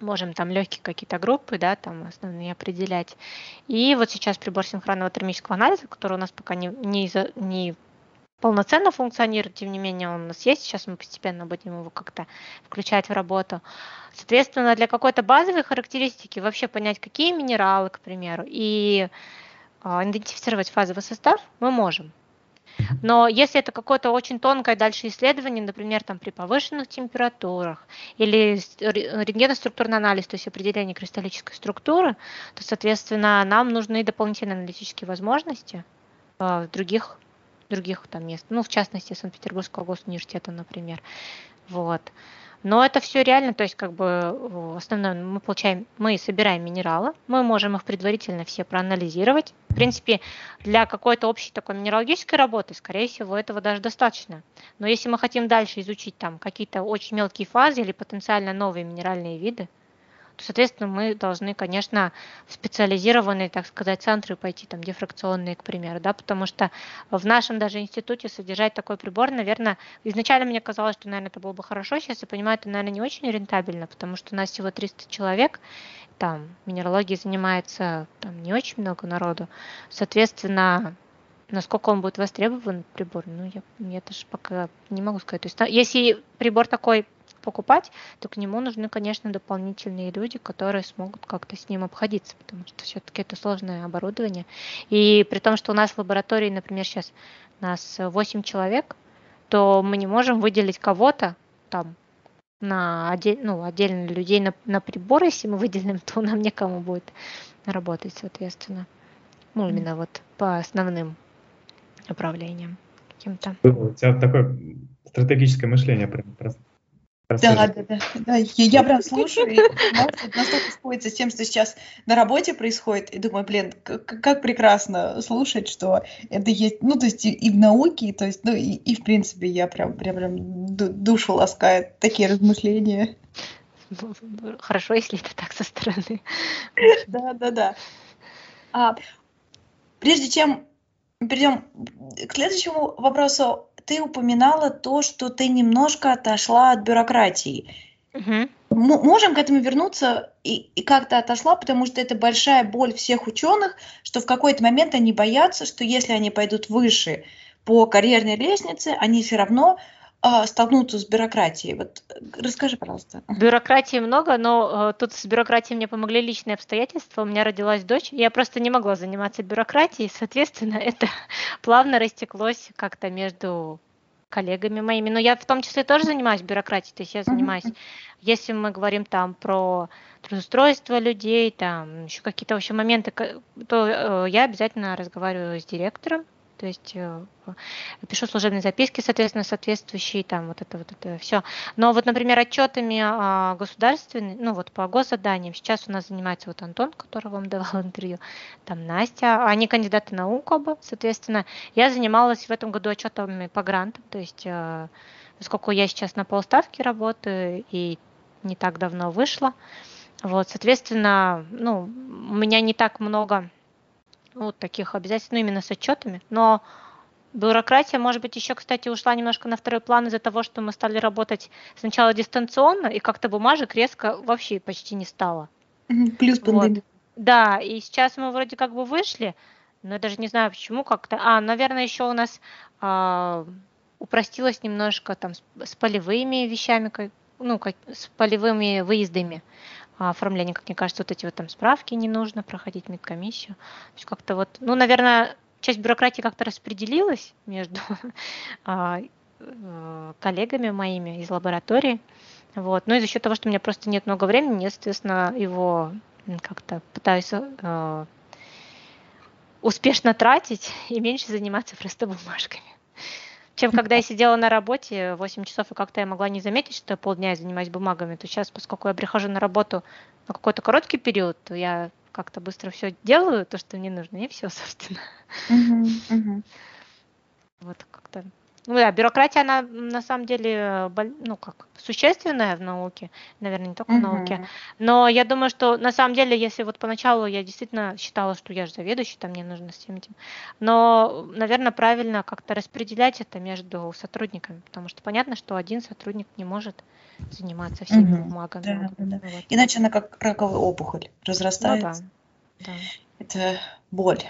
[SPEAKER 2] можем там легкие какие-то группы, да, там основные определять. И вот сейчас прибор синхронного термического анализа, который у нас пока не, не, не полноценно функционирует, тем не менее он у нас есть, сейчас мы постепенно будем его как-то включать в работу. Соответственно, для какой-то базовой характеристики вообще понять, какие минералы, к примеру, и а, идентифицировать фазовый состав мы можем. Но если это какое-то очень тонкое дальше исследование, например, там при повышенных температурах или рентгеноструктурный анализ, то есть определение кристаллической структуры, то, соответственно, нам нужны дополнительные аналитические возможности э, в других других там мест, ну, в частности, Санкт-Петербургского госуниверситета, например. Вот. Но это все реально, то есть как бы основное мы получаем, мы собираем минералы, мы можем их предварительно все проанализировать. В принципе, для какой-то общей такой минералогической работы, скорее всего, этого даже достаточно. Но если мы хотим дальше изучить там какие-то очень мелкие фазы или потенциально новые минеральные виды, соответственно, мы должны, конечно, в специализированные, так сказать, центры пойти, там, дифракционные, к примеру, да, потому что в нашем даже институте содержать такой прибор, наверное, изначально мне казалось, что, наверное, это было бы хорошо, сейчас я понимаю, это, наверное, не очень рентабельно, потому что у нас всего 300 человек, там, минералогией занимается там не очень много народу, соответственно, насколько он будет востребован прибор, ну, я, я даже пока не могу сказать. То есть, если прибор такой покупать, то к нему нужны, конечно, дополнительные люди, которые смогут как-то с ним обходиться, потому что все-таки это сложное оборудование. И при том, что у нас в лаборатории, например, сейчас нас 8 человек, то мы не можем выделить кого-то там на отдель, ну, отдельно людей на, на прибор, если мы выделим, [laughs] то нам некому будет работать, соответственно. Ну, именно вот по основным направлениям каким-то.
[SPEAKER 1] У тебя такое стратегическое мышление
[SPEAKER 3] да, да, да, да. Я, я прям слушаю, и [laughs] настолько сходится с тем, что сейчас на работе происходит, и думаю, блин, как, как прекрасно слушать, что это есть, ну, то есть и, и в науке, то есть, ну, и, и в принципе я прям, прям, прям душу ласкает такие размышления.
[SPEAKER 2] Хорошо, если это так со стороны.
[SPEAKER 3] Да, да, да. А, прежде чем перейдем к следующему вопросу, ты упоминала то, что ты немножко отошла от бюрократии. Угу. Можем к этому вернуться и, и как-то отошла, потому что это большая боль всех ученых, что в какой-то момент они боятся, что если они пойдут выше по карьерной лестнице, они все равно а, столкнуться с бюрократией? Вот э, расскажи, пожалуйста.
[SPEAKER 2] Бюрократии много, но э, тут с бюрократией мне помогли личные обстоятельства. У меня родилась дочь, я просто не могла заниматься бюрократией, соответственно, [laughs] это плавно растеклось как-то между коллегами моими. Но я в том числе тоже занимаюсь бюрократией, то есть я занимаюсь, uh-huh. если мы говорим там про трудоустройство людей, там еще какие-то вообще моменты, то э, я обязательно разговариваю с директором, то есть э, пишу служебные записки, соответственно, соответствующие, там вот это вот это все. Но вот, например, отчетами а, государственными, ну вот по госзаданиям, сейчас у нас занимается вот Антон, который вам давал [laughs] интервью, там Настя, они кандидаты наук оба, соответственно. Я занималась в этом году отчетами по грантам, то есть э, поскольку я сейчас на полставки работаю и не так давно вышла, вот, соответственно, ну, у меня не так много вот таких обязательств, ну, именно с отчетами. Но бюрократия, может быть, еще, кстати, ушла немножко на второй план из-за того, что мы стали работать сначала дистанционно, и как-то бумажек резко вообще почти не стало.
[SPEAKER 3] Плюс пандемия. Вот.
[SPEAKER 2] Да, и сейчас мы вроде как бы вышли, но я даже не знаю почему как-то. А, наверное, еще у нас а, упростилось немножко там с, с полевыми вещами, ну, как, с полевыми выездами оформление, как мне кажется, вот эти вот там справки не нужно проходить, медкомиссию. То есть как-то вот, ну, наверное, часть бюрократии как-то распределилась между [laughs] а, э, коллегами моими из лаборатории. Вот. Ну и за счет того, что у меня просто нет много времени, я, соответственно, его как-то пытаюсь э, успешно тратить и меньше заниматься просто бумажками чем когда я сидела на работе 8 часов, и как-то я могла не заметить, что я полдня занимаюсь бумагами, то сейчас, поскольку я прихожу на работу на какой-то короткий период, то я как-то быстро все делаю, то, что мне нужно, и все, [laughs] собственно. Uh-huh, uh-huh. Вот как-то ну да, бюрократия, она на самом деле, ну как, существенная в науке, наверное, не только в науке. Но я думаю, что на самом деле, если вот поначалу я действительно считала, что я же заведующий, там мне нужно всем этим. Но, наверное, правильно как-то распределять это между сотрудниками, потому что понятно, что один сотрудник не может заниматься всеми угу. бумагами. Да,
[SPEAKER 3] да, да. Вот. Иначе она как раковая опухоль разрастается. Ну, да, да. Это боль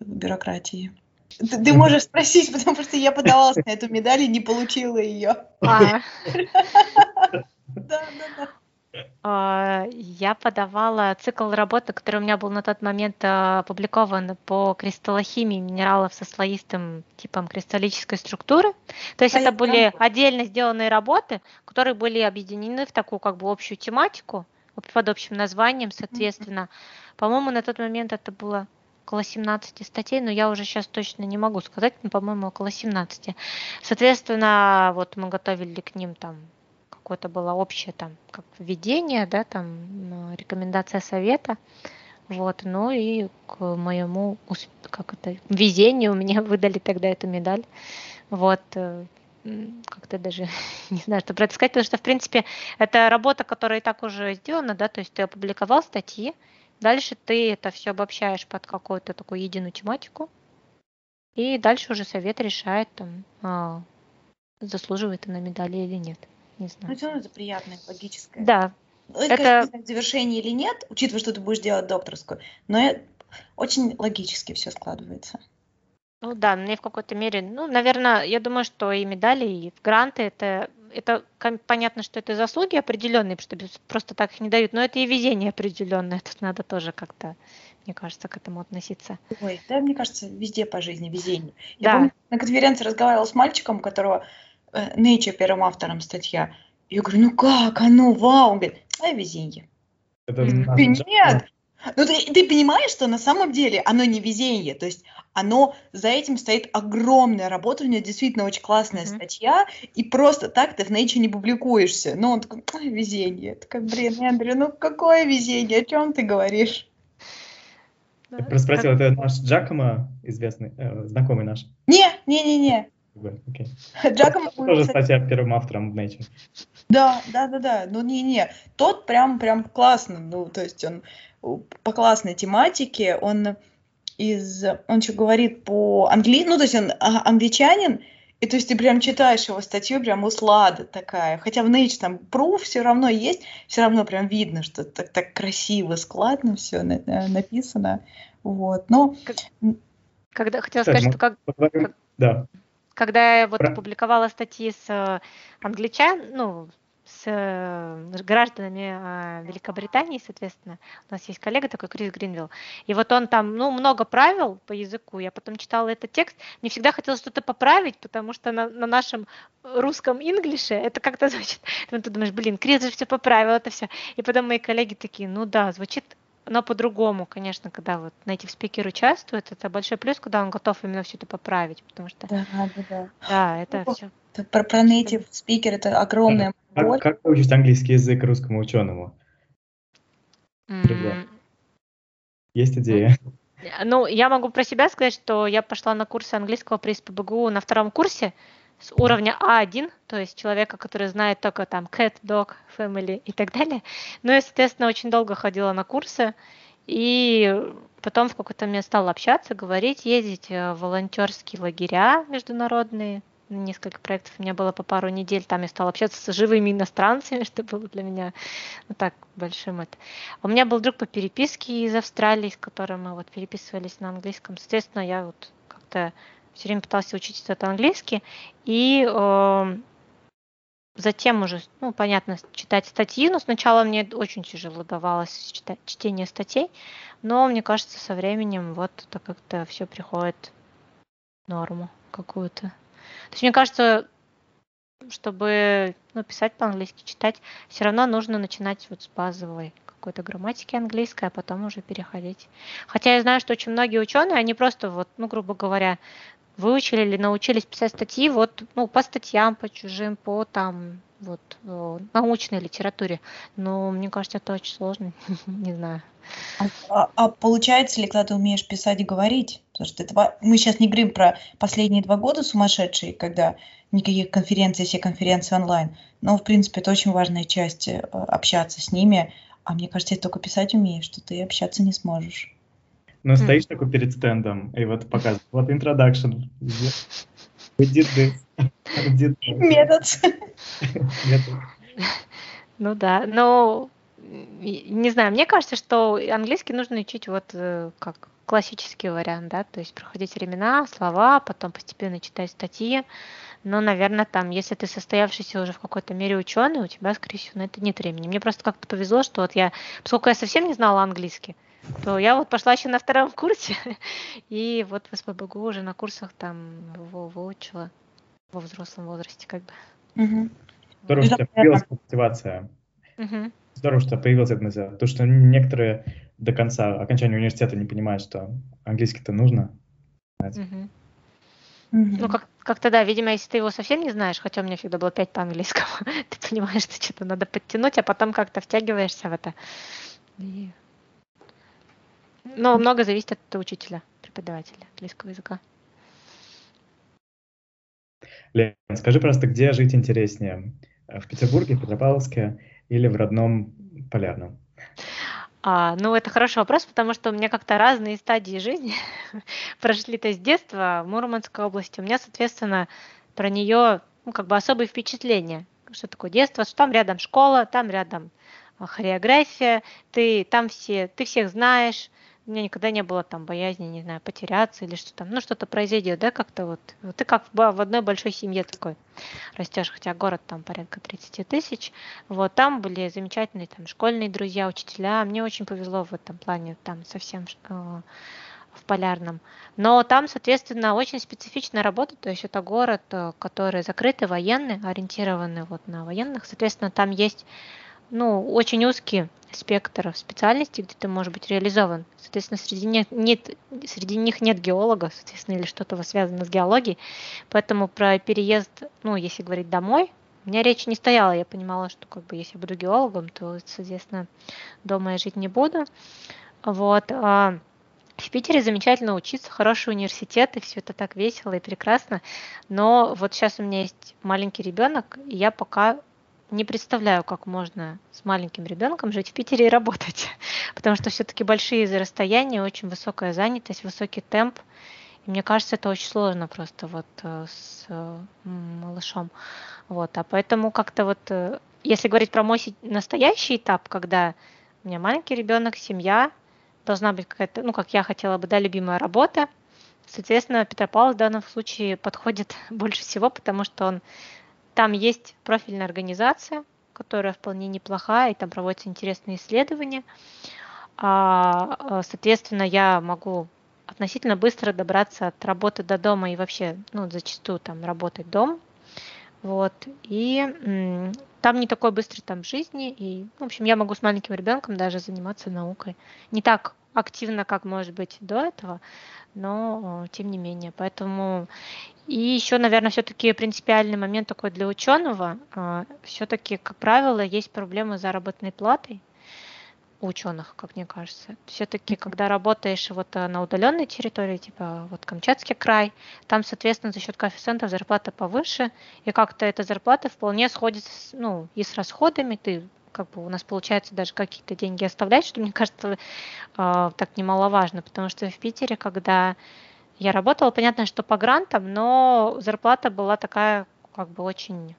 [SPEAKER 3] бюрократии. Ты, ты можешь спросить, [laughs] потому что я подавалась на эту медаль и не получила ее. А. [laughs]
[SPEAKER 2] Да, да, да. А, я подавала цикл работы, который у меня был на тот момент а, опубликован по кристаллохимии минералов со слоистым типом кристаллической структуры. То есть а это были отдельно сделанные работы, которые были объединены в такую как бы общую тематику под общим названием, соответственно. По-моему, на тот момент это было около 17 статей, но я уже сейчас точно не могу сказать, но, по-моему, около 17. Соответственно, вот мы готовили к ним там какое-то было общее там как введение, да, там рекомендация совета. Вот, ну и к моему как это, везению мне [laughs] выдали тогда эту медаль. Вот, э, как-то даже [laughs] не знаю, что про это сказать, потому что, в принципе, это работа, которая и так уже сделана, да, то есть ты опубликовал статьи, Дальше ты это все обобщаешь под какую-то такую единую тематику. И дальше уже совет решает, там, а, заслуживает она медали или нет. Не знаю.
[SPEAKER 3] Ну, все равно это приятное, логическое.
[SPEAKER 2] Да.
[SPEAKER 3] Ну, это, это... Конечно, завершение или нет, учитывая, что ты будешь делать докторскую, но очень логически все складывается.
[SPEAKER 2] Ну да, мне в какой-то мере, ну, наверное, я думаю, что и медали, и гранты это это понятно, что это заслуги определенные, что просто так их не дают, но это и везение определенное. Тут надо тоже как-то, мне кажется, к этому относиться.
[SPEAKER 3] Ой, да, мне кажется, везде по жизни везение. Я да. помню, на конференции разговаривала с мальчиком, у которого э, Nature первым автором статья. Я говорю, ну как оно, вау. Он говорит, а везение. Это Нет, ну, ты, ты понимаешь, что на самом деле оно не везение, то есть оно за этим стоит огромная работа, у него действительно очень классная mm-hmm. статья, и просто так ты в Nature не публикуешься. Ну, он такой, Ой, везение. Это как, блин, Эндрю, ну какое везение, о чем ты говоришь?
[SPEAKER 1] Я просто спросил, это наш Джакомо известный, э, знакомый наш?
[SPEAKER 3] Не, не, не, не.
[SPEAKER 1] Okay. [laughs] Джакомо тоже статья первым автором в Nature.
[SPEAKER 3] Да, да, да, да. Ну не, не. Тот прям, прям классно. Ну, то есть он по классной тематике, он из, он что говорит по английски, ну, то есть он а, англичанин, и то есть ты прям читаешь его статью, прям услада такая. Хотя в Nature там proof все равно есть, все равно прям видно, что так, так красиво, складно все на, э, написано. Вот, но...
[SPEAKER 2] Когда хотела сказать, что как...
[SPEAKER 1] Да
[SPEAKER 2] когда я вот
[SPEAKER 1] Про-
[SPEAKER 2] публиковала статьи с э, англичан, ну, с э, гражданами э, Великобритании, соответственно, у нас есть коллега такой, Крис Гринвилл, и вот он там, ну, много правил по языку, я потом читала этот текст, мне всегда хотелось что-то поправить, потому что на, на нашем русском инглише это как-то [laughs] звучит, ты думаешь, блин, Крис же все поправил, это все, и потом мои коллеги такие, ну да, звучит но по-другому, конечно, когда вот native спикер участвует, это большой плюс, когда он готов именно все это поправить, потому что,
[SPEAKER 3] Да, да, да.
[SPEAKER 2] да, это
[SPEAKER 3] Ну,
[SPEAKER 2] все.
[SPEAKER 3] Это Про, про native speaker это огромная боль.
[SPEAKER 1] Как, как выучить английский язык русскому ученому? Ребят. Есть идея?
[SPEAKER 2] Ну, я могу про себя сказать, что я пошла на курсы английского при СПБГУ на втором курсе с уровня А1, то есть человека, который знает только там cat, dog, family и так далее. Ну и, соответственно, очень долго ходила на курсы, и потом в какой-то момент стала общаться, говорить, ездить э, в волонтерские лагеря международные. Несколько проектов у меня было по пару недель, там я стала общаться с живыми иностранцами, [laughs] что было для меня ну, так большим это. У меня был друг по переписке из Австралии, с которым мы вот переписывались на английском. Соответственно, я вот как-то все время пытался учить этот английский. И э, затем уже, ну, понятно, читать статьи, но сначала мне очень тяжело давалось читать, чтение статей, но мне кажется, со временем вот это как-то все приходит в норму какую-то. То есть мне кажется, чтобы ну, писать по-английски, читать, все равно нужно начинать вот с базовой какой-то грамматики английской, а потом уже переходить. Хотя я знаю, что очень многие ученые, они просто вот, ну, грубо говоря, выучили или научились писать статьи вот, ну, по статьям, по чужим, по там, вот, э, научной литературе. Но мне кажется, это очень сложно, [laughs] не знаю.
[SPEAKER 3] А, а- а получается ли, когда ты умеешь писать и говорить? Потому что это, мы сейчас не говорим про последние два года сумасшедшие, когда никаких конференций, все конференции онлайн. Но, в принципе, это очень важная часть э, общаться с ними. А мне кажется, если только писать умеешь, что ты общаться не сможешь.
[SPEAKER 1] Ну, стоишь такой перед стендом, и вот показывают, вот introduction. We did this. We did that.
[SPEAKER 3] Метод.
[SPEAKER 1] Метод.
[SPEAKER 2] Ну да, но не знаю, мне кажется, что английский нужно учить вот э, как классический вариант, да, то есть проходить времена, слова, потом постепенно читать статьи. Но, наверное, там, если ты состоявшийся уже в какой-то мере ученый, у тебя, скорее всего, на это нет времени. Мне просто как-то повезло, что вот я, поскольку я совсем не знала английский, то я вот пошла еще на втором [laughs] курсе, и вот в СПБГУ уже на курсах там его выучила во взрослом возрасте, как бы.
[SPEAKER 3] Мгм.
[SPEAKER 1] Здорово, что у тебя появилась мотивация.
[SPEAKER 2] Мгм.
[SPEAKER 1] Здорово, что появилась эта мотивация. То, что некоторые до конца окончания университета не понимают, что английский-то нужно.
[SPEAKER 2] Мгм. Ну, как, как-то да, видимо, если ты его совсем не знаешь, хотя у меня всегда было 5 по английскому, [laughs] ты понимаешь, что что-то надо подтянуть, а потом как-то втягиваешься в это. И- Но много зависит от учителя, преподавателя английского языка.
[SPEAKER 1] Лен, скажи просто, где жить интереснее? В Петербурге, в Петропавловске или в родном Полярном?
[SPEAKER 2] А, ну, это хороший вопрос, потому что у меня как-то разные стадии жизни [laughs] прошли. То есть детство в Мурманской области. У меня, соответственно, про нее ну, как бы особые впечатления. Что такое детство? Что там рядом школа, там рядом а, хореография, ты там все, ты всех знаешь. У меня никогда не было там боязни, не знаю, потеряться или что там, ну что-то произойдет, да, как-то вот. Ты как в одной большой семье такой растешь, хотя город там порядка 30 тысяч. Вот там были замечательные там школьные друзья, учителя. Мне очень повезло в этом плане, там совсем э, в полярном. Но там, соответственно, очень специфичная работа, то есть это город, э, который закрытый, военный, ориентированный вот на военных. Соответственно, там есть ну, очень узкий спектр специальностей, где ты можешь быть реализован. Соответственно, среди них нет, среди них нет геолога, соответственно, или что-то связано с геологией. Поэтому про переезд, ну, если говорить домой, у меня речи не стояла. Я понимала, что как бы если я буду геологом, то, соответственно, дома я жить не буду. Вот. а В Питере замечательно учиться, хороший университет, и все это так весело и прекрасно. Но вот сейчас у меня есть маленький ребенок, и я пока не представляю, как можно с маленьким ребенком жить в Питере и работать. [laughs] Потому что все-таки большие расстояния, очень высокая занятость, высокий темп. И мне кажется, это очень сложно просто вот э, с э, малышом. Вот, а поэтому как-то вот, э, если говорить про мой настоящий этап, когда у меня маленький ребенок, семья, должна быть какая-то, ну, как я хотела бы, да, любимая работа, Соответственно, Петропавл в данном случае подходит [laughs] больше всего, потому что он там есть профильная организация, которая вполне неплохая, и там проводятся интересные исследования. А, а, соответственно, я могу относительно быстро добраться от работы до дома и вообще, ну, зачастую там работать дом. Вот. И там не такой быстрый там жизни. И, в общем, я могу с маленьким ребенком даже заниматься наукой. Не так активно, как может быть до этого, но тем не менее. Поэтому и еще, наверное, все-таки принципиальный момент такой для ученого. А, все-таки, как правило, есть проблемы с заработной платой у ученых, как мне кажется. Все-таки, когда работаешь вот э, на удаленной территории, типа вот Камчатский край, там, соответственно, за счет коэффициентов зарплата повыше, и как-то эта зарплата вполне сходится, ну, и с расходами, ты как бы у нас получается даже какие-то деньги оставлять, что мне кажется э, так немаловажно, потому что в Питере, когда я работала, понятно, что по грантам, но зарплата была такая как бы очень,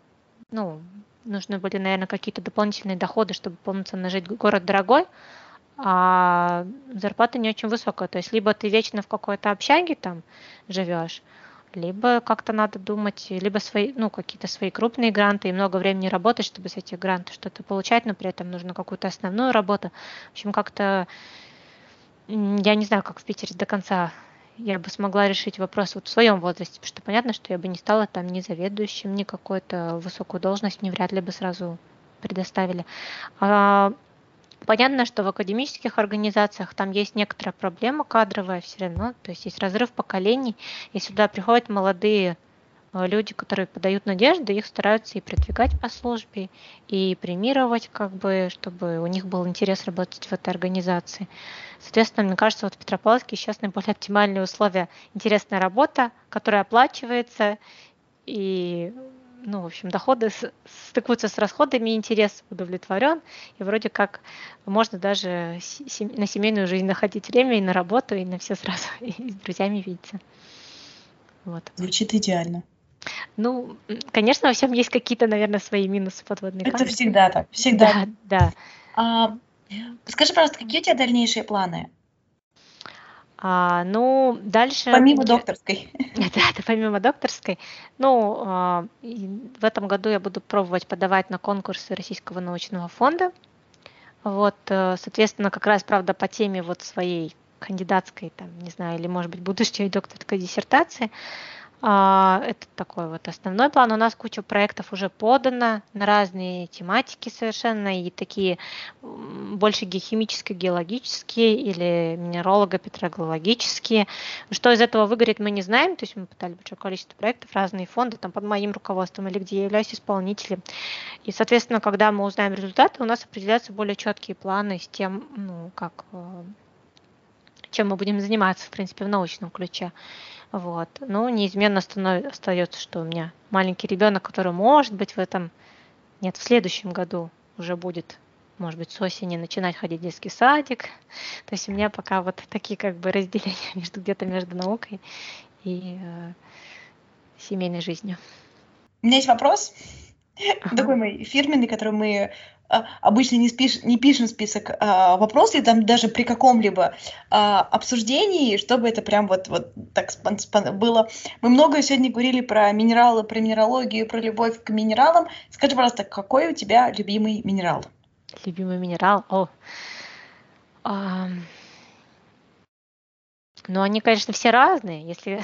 [SPEAKER 2] ну, нужны были, наверное, какие-то дополнительные доходы, чтобы полноценно жить. Город дорогой, а зарплата не очень высокая. То есть либо ты вечно в какой-то общаге там живешь, либо как-то надо думать, либо свои, ну, какие-то свои крупные гранты и много времени работать, чтобы с этих грантов что-то получать, но при этом нужно какую-то основную работу. В общем, как-то я не знаю, как в Питере до конца я бы смогла решить вопрос вот в своем возрасте, потому что понятно, что я бы не стала там ни заведующим, ни какую-то высокую должность мне вряд ли бы сразу предоставили. А, понятно, что в академических организациях там есть некоторая проблема кадровая все равно, то есть есть разрыв поколений, и сюда приходят молодые Э, люди, которые подают надежды, их стараются и продвигать по службе, и премировать, как бы, чтобы у них был интерес работать в этой организации. Соответственно, мне кажется, вот в Петропавловске сейчас наиболее оптимальные условия. Интересная работа, которая оплачивается, и ну, в общем, доходы стыкуются с расходами, интерес удовлетворен, и вроде как можно даже на семейную жизнь находить время и на работу, и на все сразу, [laughs] и с друзьями видеться.
[SPEAKER 3] Вот. Звучит идеально.
[SPEAKER 2] Ну, конечно, во всем есть какие-то, наверное, свои минусы подводные
[SPEAKER 3] Это камни. всегда так, всегда. [laughs] Да, да. А, скажи, пожалуйста, какие у тебя дальнейшие планы?
[SPEAKER 2] А, ну, дальше...
[SPEAKER 3] Помимо докторской. [laughs]
[SPEAKER 2] Да, это помимо докторской. Ну, а, в этом году я буду пробовать подавать на конкурсы Российского научного фонда. Вот, э, соответственно, как раз, правда, по теме вот своей кандидатской, там, не знаю, или, может быть, будущей докторской диссертации. А, это такой вот основной план. У нас куча проектов уже подано на разные тематики совершенно, и такие больше геохимические, геологические или минеролого-петрологические. Что из этого выгорит, мы не знаем. То есть мы пытали большое количество проектов, разные фонды, там под моим руководством или где я являюсь исполнителем. И, соответственно, когда мы узнаем результаты, у нас определяются более четкие планы с тем, ну, как э, чем мы будем заниматься, в принципе, в научном ключе. Вот. Но неизменно остается, что у меня маленький ребенок, который может быть в этом, нет, в следующем году уже будет, может быть, с осени начинать ходить в детский садик. [laughs] То есть у меня пока вот такие как бы разделения [laughs] между где-то между наукой и э, семейной жизнью.
[SPEAKER 3] У меня есть вопрос, ага. такой мой фирменный, который мы а, обычно не, спиш, не пишем список а, вопросов, там даже при каком-либо а, обсуждении, чтобы это прям вот, вот так спон, спон, было. Мы много сегодня говорили про минералы, про минералогию, про любовь к минералам. Скажи, пожалуйста, какой у тебя любимый минерал?
[SPEAKER 2] Любимый минерал? О, а... Ну, они, конечно, все разные, если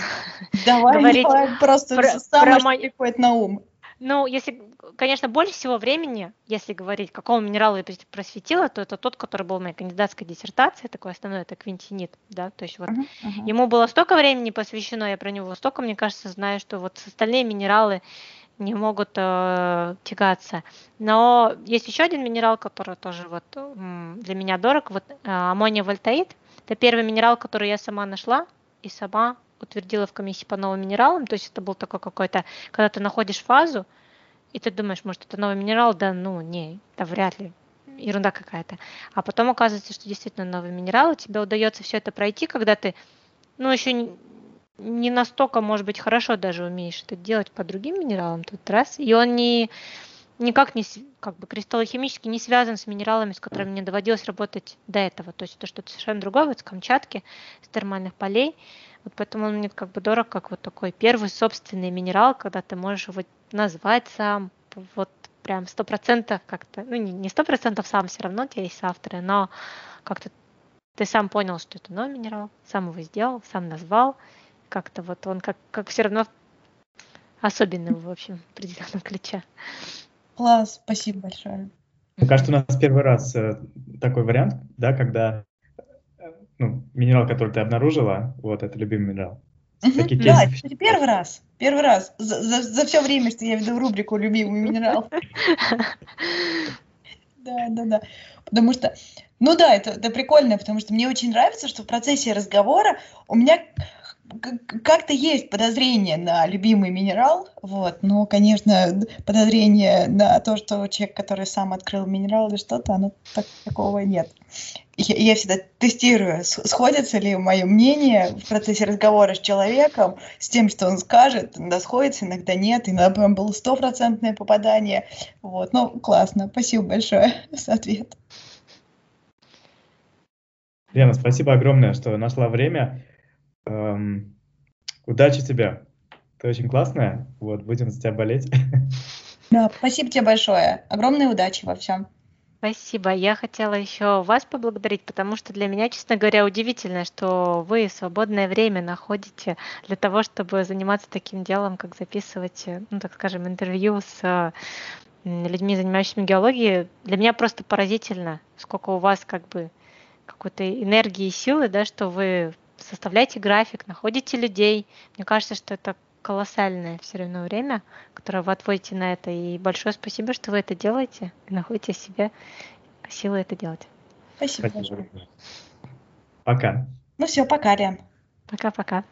[SPEAKER 3] давай, говорить просто про, самое, про что приходит на ум.
[SPEAKER 2] Ну, если, конечно, больше всего времени, если говорить, какому минералу я просветила, то это тот, который был в моей кандидатской диссертации, такой основной, это квинтинит, да, то есть вот uh-huh, uh-huh. ему было столько времени посвящено, я про него столько, мне кажется, знаю, что вот остальные минералы не могут э, тягаться. Но есть еще один минерал, который тоже вот для меня дорог, вот э, аммония вольтаид. Это первый минерал, который я сама нашла и сама утвердила в комиссии по новым минералам, то есть это был такой какой-то, когда ты находишь фазу, и ты думаешь, может, это новый минерал, да, ну, не, да вряд ли, ерунда какая-то. А потом оказывается, что действительно новый минерал, и тебе удается все это пройти, когда ты, ну, еще не настолько, может быть, хорошо даже умеешь это делать по другим минералам, тут раз, и он не, никак не, как бы кристаллохимически не связан с минералами, с которыми мне доводилось работать до этого. То есть это что-то совершенно другое, вот с Камчатки, с термальных полей. Вот поэтому он мне как бы дорог, как вот такой первый собственный минерал, когда ты можешь его назвать сам, вот прям сто процентов как-то, ну не сто процентов сам, все равно у тебя есть авторы, но как-то ты сам понял, что это новый минерал, сам его сделал, сам назвал, как-то вот он как, как все равно особенный, в общем, в определенном ключе.
[SPEAKER 3] Класс, спасибо большое.
[SPEAKER 1] Мне кажется, у нас первый раз э, такой вариант, да, когда ну, минерал, который ты обнаружила, вот, это любимый минерал.
[SPEAKER 3] Такие да, это первый раз. Первый раз за, за, за все время, что я веду рубрику «Любимый минерал». [laughs] Да, да, да. Потому что, ну да, это, это прикольно, потому что мне очень нравится, что в процессе разговора у меня как-то есть подозрение на любимый минерал, вот, но, конечно, подозрение на то, что человек, который сам открыл минерал или что-то, оно так, такого нет. Я, я всегда тестирую, сходится ли мое мнение в процессе разговора с человеком с тем, что он скажет, иногда сходится, иногда нет, иногда прям было стопроцентное попадание, вот, ну, классно, спасибо большое [laughs] за ответ.
[SPEAKER 1] Лена, спасибо огромное, что нашла время. Эм, удачи тебе. Ты очень классная. Вот, будем за тебя болеть. [laughs]
[SPEAKER 3] Да, спасибо тебе большое. Огромной удачи во всем.
[SPEAKER 2] Спасибо. Я хотела еще вас поблагодарить, потому что для меня, честно говоря, удивительно, что вы свободное время находите для того, чтобы заниматься таким делом, как записывать, ну, так скажем, интервью с людьми, занимающимися геологией. Для меня просто поразительно, сколько у вас как бы какой-то энергии и силы, да, что вы составляете график, находите людей. Мне кажется, что это колоссальное все равно время, которое вы отводите на это. И большое спасибо, что вы это делаете и находите в себе силы это делать.
[SPEAKER 3] Спасибо. спасибо.
[SPEAKER 1] Пока.
[SPEAKER 3] Ну все, пока, Лен.
[SPEAKER 2] Пока-пока.